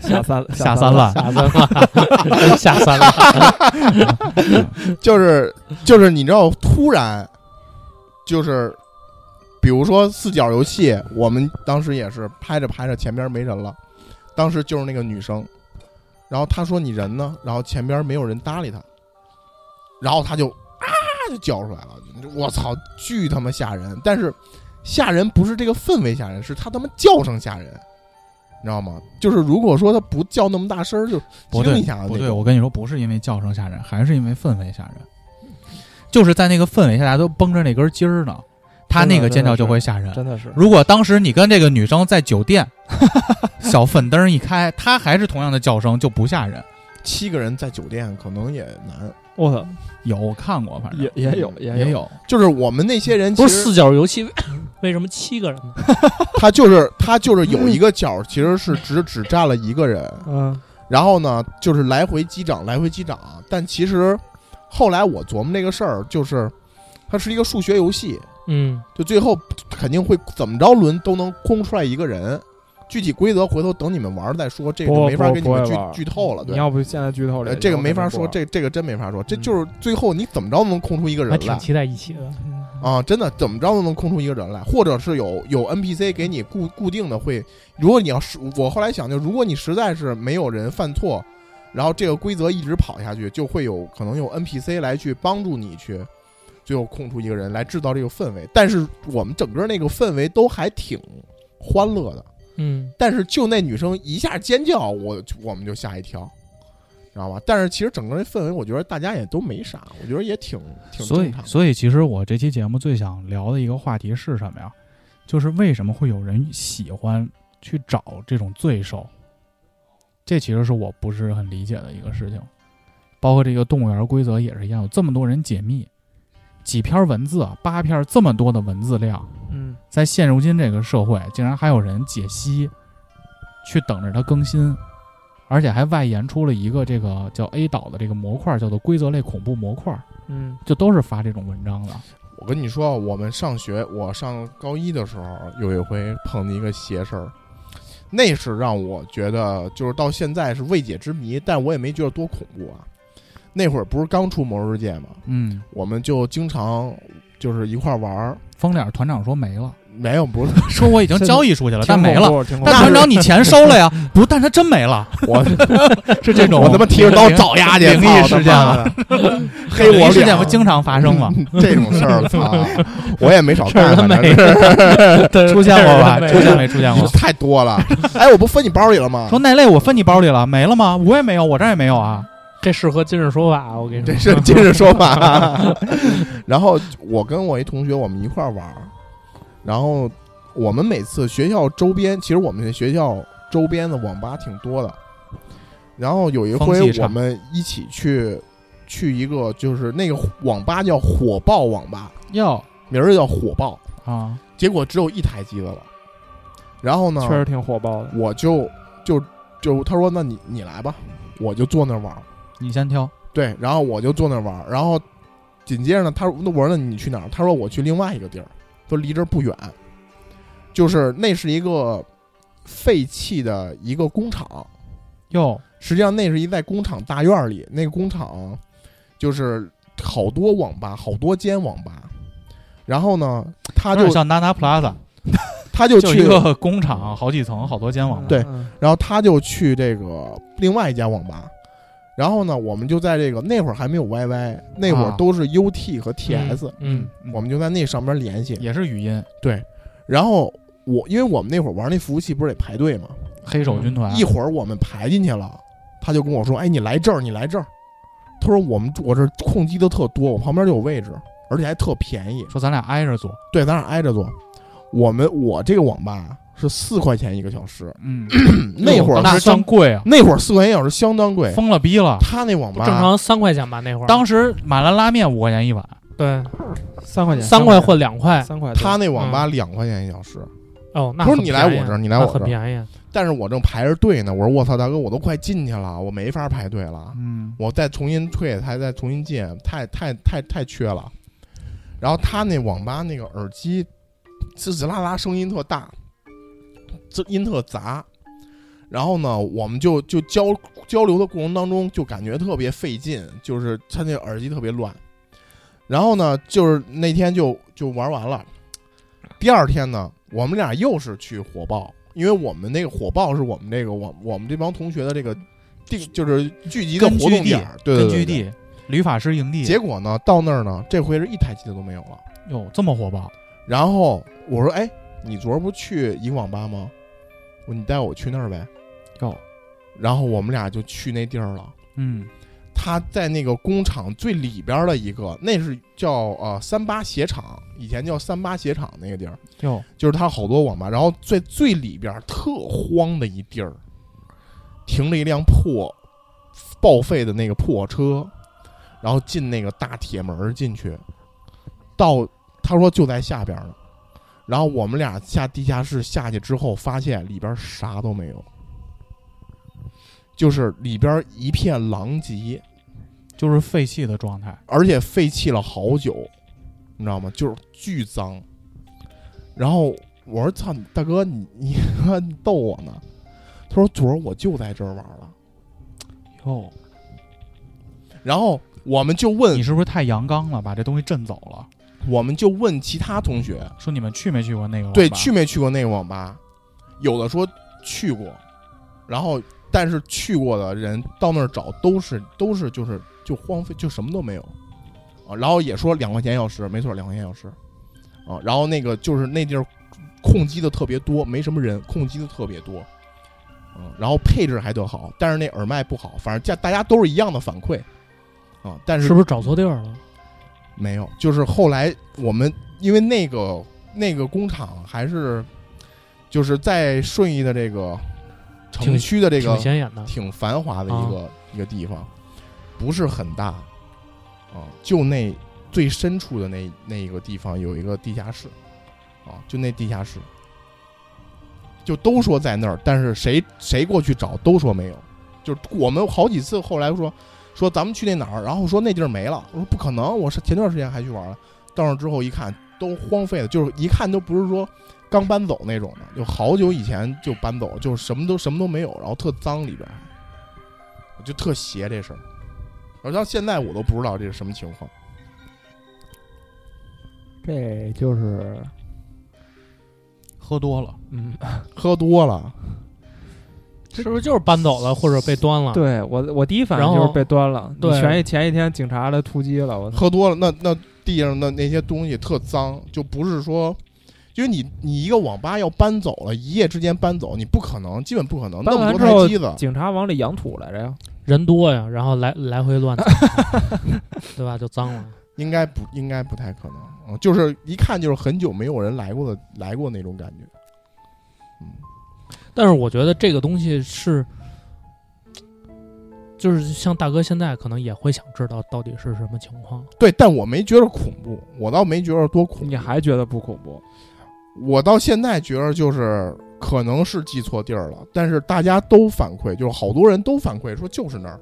下三下三滥，下三了，下三了，就是就是你知道，突然就是，比如说四角游戏，我们当时也是拍着拍着前边没人了，当时就是那个女生，然后她说你人呢，然后前边没有人搭理她，然后她就啊就叫出来了，我操，巨他妈吓人！但是吓人不是这个氛围吓人，是他他妈叫声吓人。你知道吗？就是如果说他不叫那么大声儿，就不对惊一下的不对，我跟你说，不是因为叫声吓人，还是因为氛围吓人，就是在那个氛围下，大家都绷着那根筋儿呢，他那个尖叫就会吓人。真的是。如果当时你跟这个女生在酒店，小粉灯一开，她还是同样的叫声，就不吓人。七个人在酒店可能也难。我操，有我看过，反正。也也有也也有，就是我们那些人，不是四角游戏，为什么七个人？呢？他就是他就是有一个角，其实是只 只站了一个人，嗯，然后呢，就是来回击掌，来回击掌。但其实后来我琢磨这个事儿，就是它是一个数学游戏，嗯，就最后肯定会怎么着轮都能空出来一个人。具体规则回头等你们玩儿再说，这个不没法不给你们剧剧透了。对，你要不现在剧透了这这个没法说，这这个真没法说。这嗯就是最后你怎么着能空出一个人来还挺期待一起的。啊？真的怎么着都能空出一个人来，或者是有有 NPC 给你固固定的会。如果你要是我后来想，就如果你实在是没有人犯错，然后这个规则一直跑下去，就会有可能有 NPC 来去帮助你去最后空出一个人来制造这个氛围。但是我们整个那个氛围都还挺欢乐的。嗯，但是就那女生一下尖叫，我我们就吓一跳，知道吧？但是其实整个那氛围，我觉得大家也都没啥，我觉得也挺挺所以正常，的。所以其实我这期节目最想聊的一个话题是什么呀？就是为什么会有人喜欢去找这种罪受？这其实是我不是很理解的一个事情。包括这个动物园规则也是一样，有这么多人解密，几篇文字啊，八篇这么多的文字量，嗯，在现如今这个社会，竟然还有人解析，去等着它更新，而且还外延出了一个这个叫 A 岛的这个模块，叫做规则类恐怖模块。嗯就都是发这种文章的。我跟你说，我们上学，我上高一的时候有一回碰见一个邪事儿，那是让我觉得就是到现在是未解之谜，但我也没觉得多恐怖啊。那会儿不是刚出《魔兽世界》吗？嗯，我们就经常就是一块玩儿，风脸团长说没了，没有不是 说我已经交易出去了，但没了。但团长你钱收了呀？不，但他真没了，我 是这种我他妈提着刀找丫去，灵异事件黑我事件不经常发生吗？这种事儿，操，我也没少干，出现过吧？出现没出现过？太多了。哎，我不分你包里了吗？说那类我分你包里了，没了吗？我也没有，我这也没有啊。这适合今日说法，我跟你说这，是今日说法。然后我跟我一同学，我们一块儿玩儿，然后我们每次学校周边，其实我们学校周边的网吧挺多的。然后有一回我们一起去去一个，就是那个网吧叫火爆网吧，哟名儿叫火爆，啊，结果只有一台机子了。然后呢，确实挺火爆的。我就就就他说那你你来吧，我就坐那儿玩儿。你先挑。对，然后我就坐那儿玩儿，然后紧接着呢，他说那我说那你去哪儿？他说我去另外一个地儿，说离这儿不远，就是那是一个废弃的一个工厂，哟，实际上那是一在工厂大院儿里，那个工厂就是好多网吧，好多间网吧，然后呢，他就点像 Nana Plaza，他就去就一个工厂，好几层，好多间网吧。对嗯然后他就去这个另外一家网吧，然后呢，我们就在这个那会儿还没有 YY，那会儿啊都是 UT 和 TS，、嗯，嗯我们就在那上边联系。也是语音，对，然后我因为我们那会儿玩那服务器不是得排队吗？黑手军团一会儿我们排进去了，他就跟我说：“哎，你来这儿，你来这儿。”他说：“我们我这空机都特多，我旁边就有位置，而且还特便宜。说咱俩挨着坐，对，咱俩挨着坐。我们我这个网吧是四块钱一个小时，嗯，那会儿那是真贵啊，那会儿四块钱一小时相当贵。疯了逼了。他那网吧正常三块钱吧那会儿，当时马兰拉面五块钱一碗，对三块钱，三块或两块，三块。他那网吧两块钱一小时，哦，那他说很便宜你来我这儿你来我这儿很便宜，但是我正排着队呢。我说我操，大哥，我都快进去了，我没法排队了。嗯，我再重新退，还再重新进，太太太太缺了。然后他那网吧那个耳机滋滋啦啦声音特大，这音特杂。然后呢，我们就就交交流的过程当中，就感觉特别费劲，就是他那耳机特别乱。然后呢，就是那天就就玩完了。第二天呢，我们俩又是去火爆，因为我们那个火爆是我们这个我我们这帮同学的这个定就是聚集的活动点，对对对对根据地，旅法师营地。结果呢，到那儿呢，这回是一台机子都没有了。哟，这么火爆，然后我说：“哎，你昨儿不去一个网吧吗？你带我去那儿呗。哟，”然后我们俩就去那地儿了。嗯，他在那个工厂最里边的一个，那是叫呃三八鞋厂，以前叫三八鞋厂那个地儿，哟，就是他好多网吧。然后最最里边特荒的一地儿，停了一辆破报废的那个破车，然后进那个大铁门进去，到他说就在下边呢。然后我们俩下地下室下去之后，发现里边啥都没有，就是里边一片狼藉，就是废弃的状态。而且废弃了好久，你知道吗？就是巨脏。然后我说：“操，大哥，你你你逗我呢？”他说：“昨儿我就在这儿玩了。哟，”然后我们就问你，是不是太阳刚了，把这东西震走了？我们就问其他同学，说你们去没去过那个网吧？对，去没去过那个网吧？有的说去过，然后但是去过的人到那儿找都是都是就是就荒废，就什么都没有啊。然后也说两块钱一小时，没错，两块钱一小时啊。然后那个就是那地儿空机的特别多，没什么人，空机的特别多。嗯，然后配置还特好，但是那耳麦不好，反正大大家都是一样的反馈啊。但是是不是找错地儿了？没有，就是后来我们因为那个那个工厂还是就是在顺义的这个城区的这个挺显眼的，挺繁华的一个、一个地方，不是很大啊，就那最深处的那那一个地方有一个地下室啊，就那地下室，就都说在那儿，但是谁谁过去找都说没有，就是我们好几次后来说说咱们去那哪儿，然后说那地儿没了，我说不可能，我是前段时间还去玩了，到那之后一看都荒废了，就是一看都不是说刚搬走那种的，就好久以前就搬走，就是什么都什么都没有，然后特脏里边就特邪这事儿，而到现在我都不知道这是什么情况。这就是喝多了，嗯，喝多了，是不是就是搬走了或者被端了？对我我第一反应就是被端了，你对前一前一天警察来突击了，我，喝多了，那那地上的那些东西特脏，就不是说，因为你你一个网吧要搬走了，一夜之间搬走，你不可能，基本不可能，那么多搬完之后台机子，警察往里扬土来着呀，人多呀，然后来来回乱，对吧？就脏了。应该不应该不太可能，嗯就是一看就是很久没有人来过的来过那种感觉。嗯，但是我觉得这个东西是，就是像大哥现在可能也会想知道到底是什么情况。对，但我没觉得恐怖，我倒没觉得多恐怖。你还觉得不恐怖？我到现在觉得就是可能是记错地儿了，但是大家都反馈，就是好多人都反馈说就是那儿，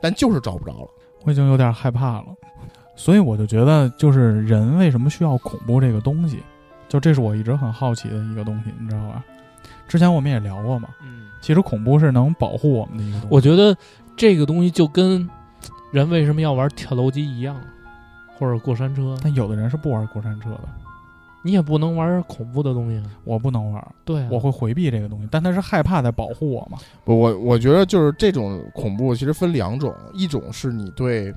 但就是找不着了。我已经有点害怕了。所以我就觉得，就是人为什么需要恐怖这个东西，就这是我一直很好奇的一个东西，你知道吧？之前我们也聊过嘛，嗯，其实恐怖是能保护我们的一个东西。我觉得这个东西就跟人为什么要玩跳楼机一样，或者过山车，但有的人是不玩过山车的，你也不能玩恐怖的东西啊。我不能玩，对啊，我会回避这个东西，但他是害怕在保护我嘛。我我我觉得就是这种恐怖其实分两种，一种是你对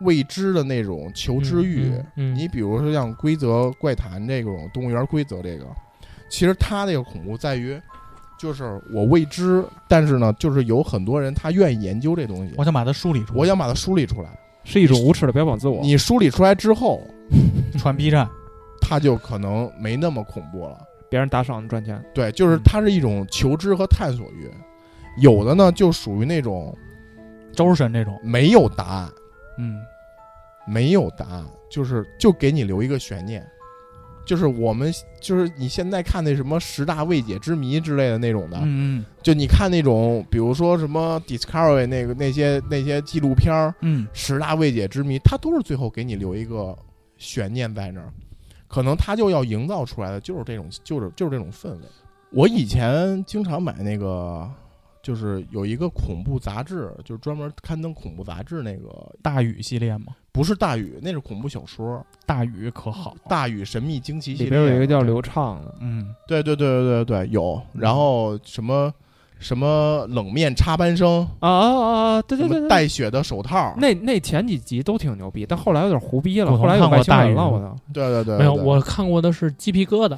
未知的那种求知欲，嗯嗯你比如说像规则怪谈这种动物园规则这个，其实他那个恐怖在于，就是我未知，但是呢，就是有很多人他愿意研究这东西我，想把它梳理出来，我想把它梳理出来。是一种无耻的标榜自我。你梳理出来之后，传 B 站，他就可能没那么恐怖了。别人打赏赚钱，对，就是嗯它是一种求知和探索欲，有的呢就属于那种周神那种，没有答案。嗯，没有答案，就是就给你留一个悬念，就是我们就是你现在看那什么十大未解之谜之类的那种的，嗯就你看那种，比如说什么 Discovery 那个那些那些纪录片儿嗯十大未解之谜，它都是最后给你留一个悬念在那儿，可能他就要营造出来的就是这种就是就是这种氛围。我以前经常买那个。就是有一个恐怖杂志，就是专门刊登恐怖杂志那个，嗯，大禹系列嘛，不是大禹，那是恐怖小说。大禹可好，大禹神秘惊奇系里列边有一个叫刘畅的，嗯，对对对对对对有，然后什么什么冷面插班生，啊啊啊！对对对对，带血的手套，那那前几集都挺牛逼，但后来有点胡逼了，后来有看过大禹外星人了，我操！对对对，没有，我看过的是鸡皮疙瘩。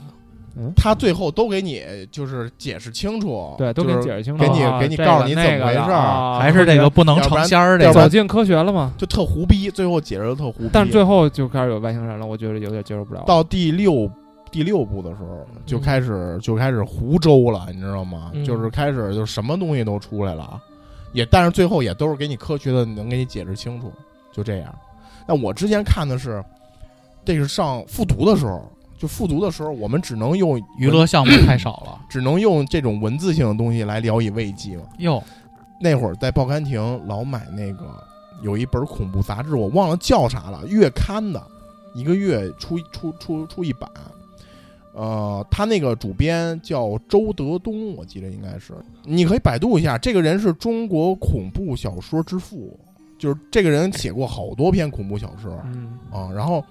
他最后都给你就是解释清楚，对，都给你解释清楚，给你给你告诉你怎么回事儿还是这个不能成仙儿这走进科学了嘛。就特胡逼，最后解释的特胡逼。但最后就开始有外星人了，我觉得有点接受不了。到第六第六部的时候，就开始就开始胡诌了，你知道吗？嗯就是开始就什么东西都出来了，也但是最后也都是给你科学的，能给你解释清楚，就这样。那我之前看的是，这是上复读的时候，就复读的时候，我们只能用娱乐项目太少了。只能用这种文字性的东西来聊以慰藉嘛。哟，那会儿在报刊亭老买那个有一本恐怖杂志，我忘了叫啥了，月刊的，一个月出出出出一版。呃，他那个主编叫周德东，我记得应该是，你可以百度一下，这个人是中国恐怖小说之父，就是这个人写过好多篇恐怖小说嗯，啊、然后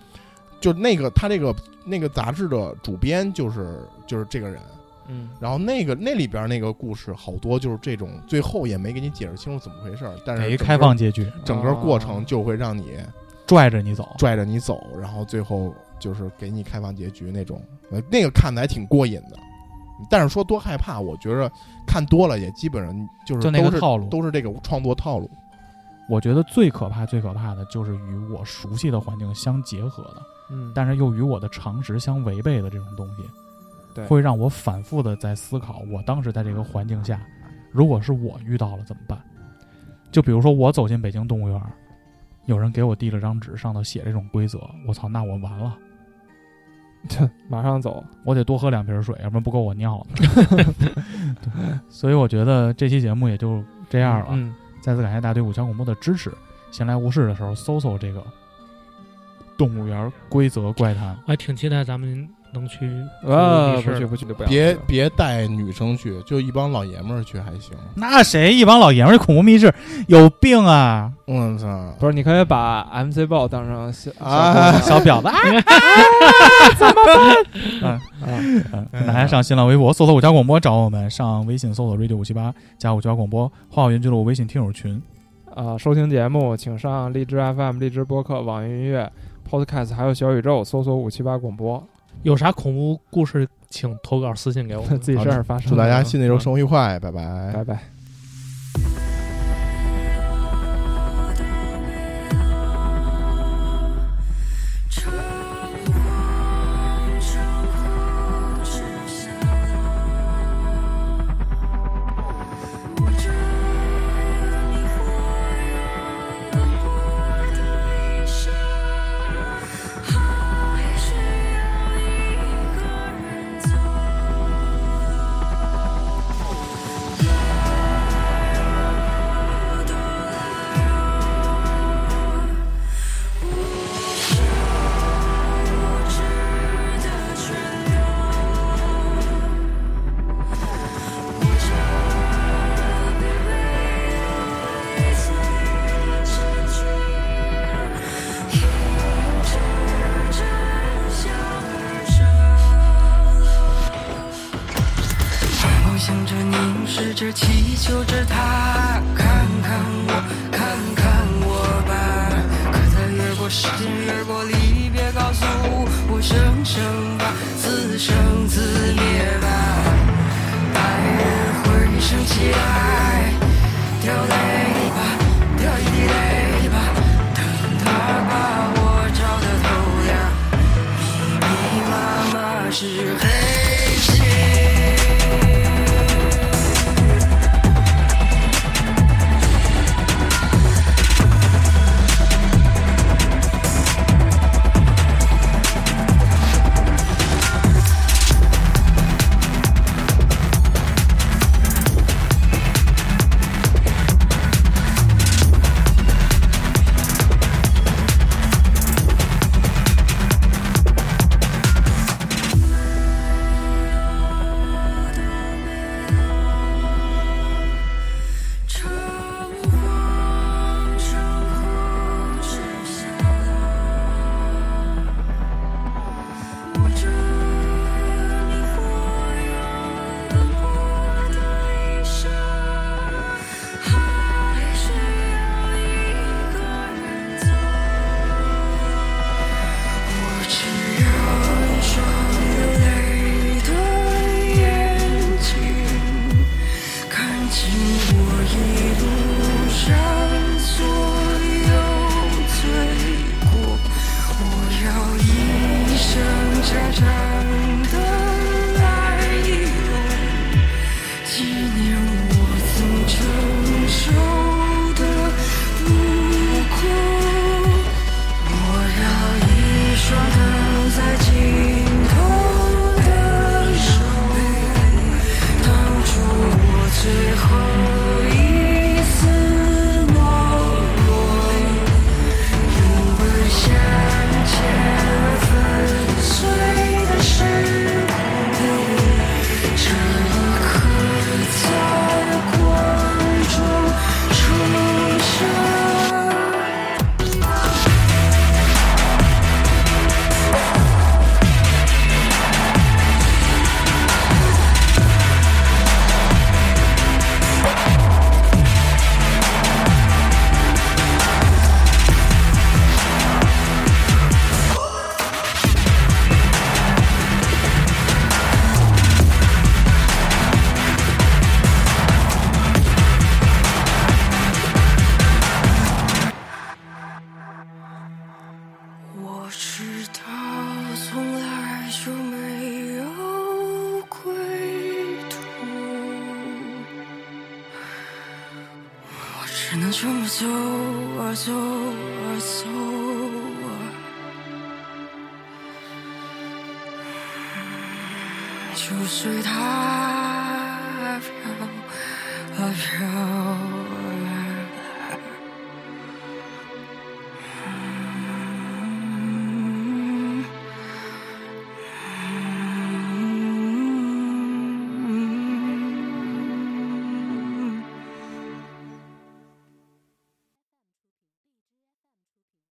就那个他这个那个杂志的主编就是就是这个人，嗯，然后那个那里边那个故事好多就是这种，最后也没给你解释清楚怎么回事儿，但是开放结局，整个过程哦就会让你拽着你走。拽着你走，然后最后就是给你开放结局那种，呃，那个看的还挺过瘾的。但是说多害怕，我觉着看多了也基本上就是就那个都是套路。都是这个创作套路。我觉得最可怕、最可怕的就是与我熟悉的环境相结合的，嗯，但是又与我的常识相违背的这种东西，对会让我反复的在思考，我当时在这个环境下，如果是我遇到了怎么办？就比如说我走进北京动物园，有人给我递了张纸，上头写这种规则，我操，那我完了，马上走。我得多喝两瓶水，要不然不够我尿的。对所以我觉得这期节目也就这样了。嗯，再次感谢大家对五七八广播的支持。闲来无事的时候，搜搜这个动物园规则怪谈。我还挺期待咱们能去啊，不去不去，不要别别带女生去，就一帮老爷们儿去还行。那谁一帮老爷们儿恐怖密室有病啊！我操！不是，你可以把 MC 豹当成小啊小婊子啊！啊，嗯，大家上新浪微博搜索五七八广播找我们，上微信搜索 radio 五七八加五七八广播，花好园俱乐部微信听友群。啊，收听节目请上荔枝 FM、荔枝播客、网易云音乐、Podcast，还有小宇宙，搜索五七八广播，有啥恐怖故事，请投稿私信给我们。自己身上发生。祝大家新的一周生活愉快，拜拜。拜拜。着，true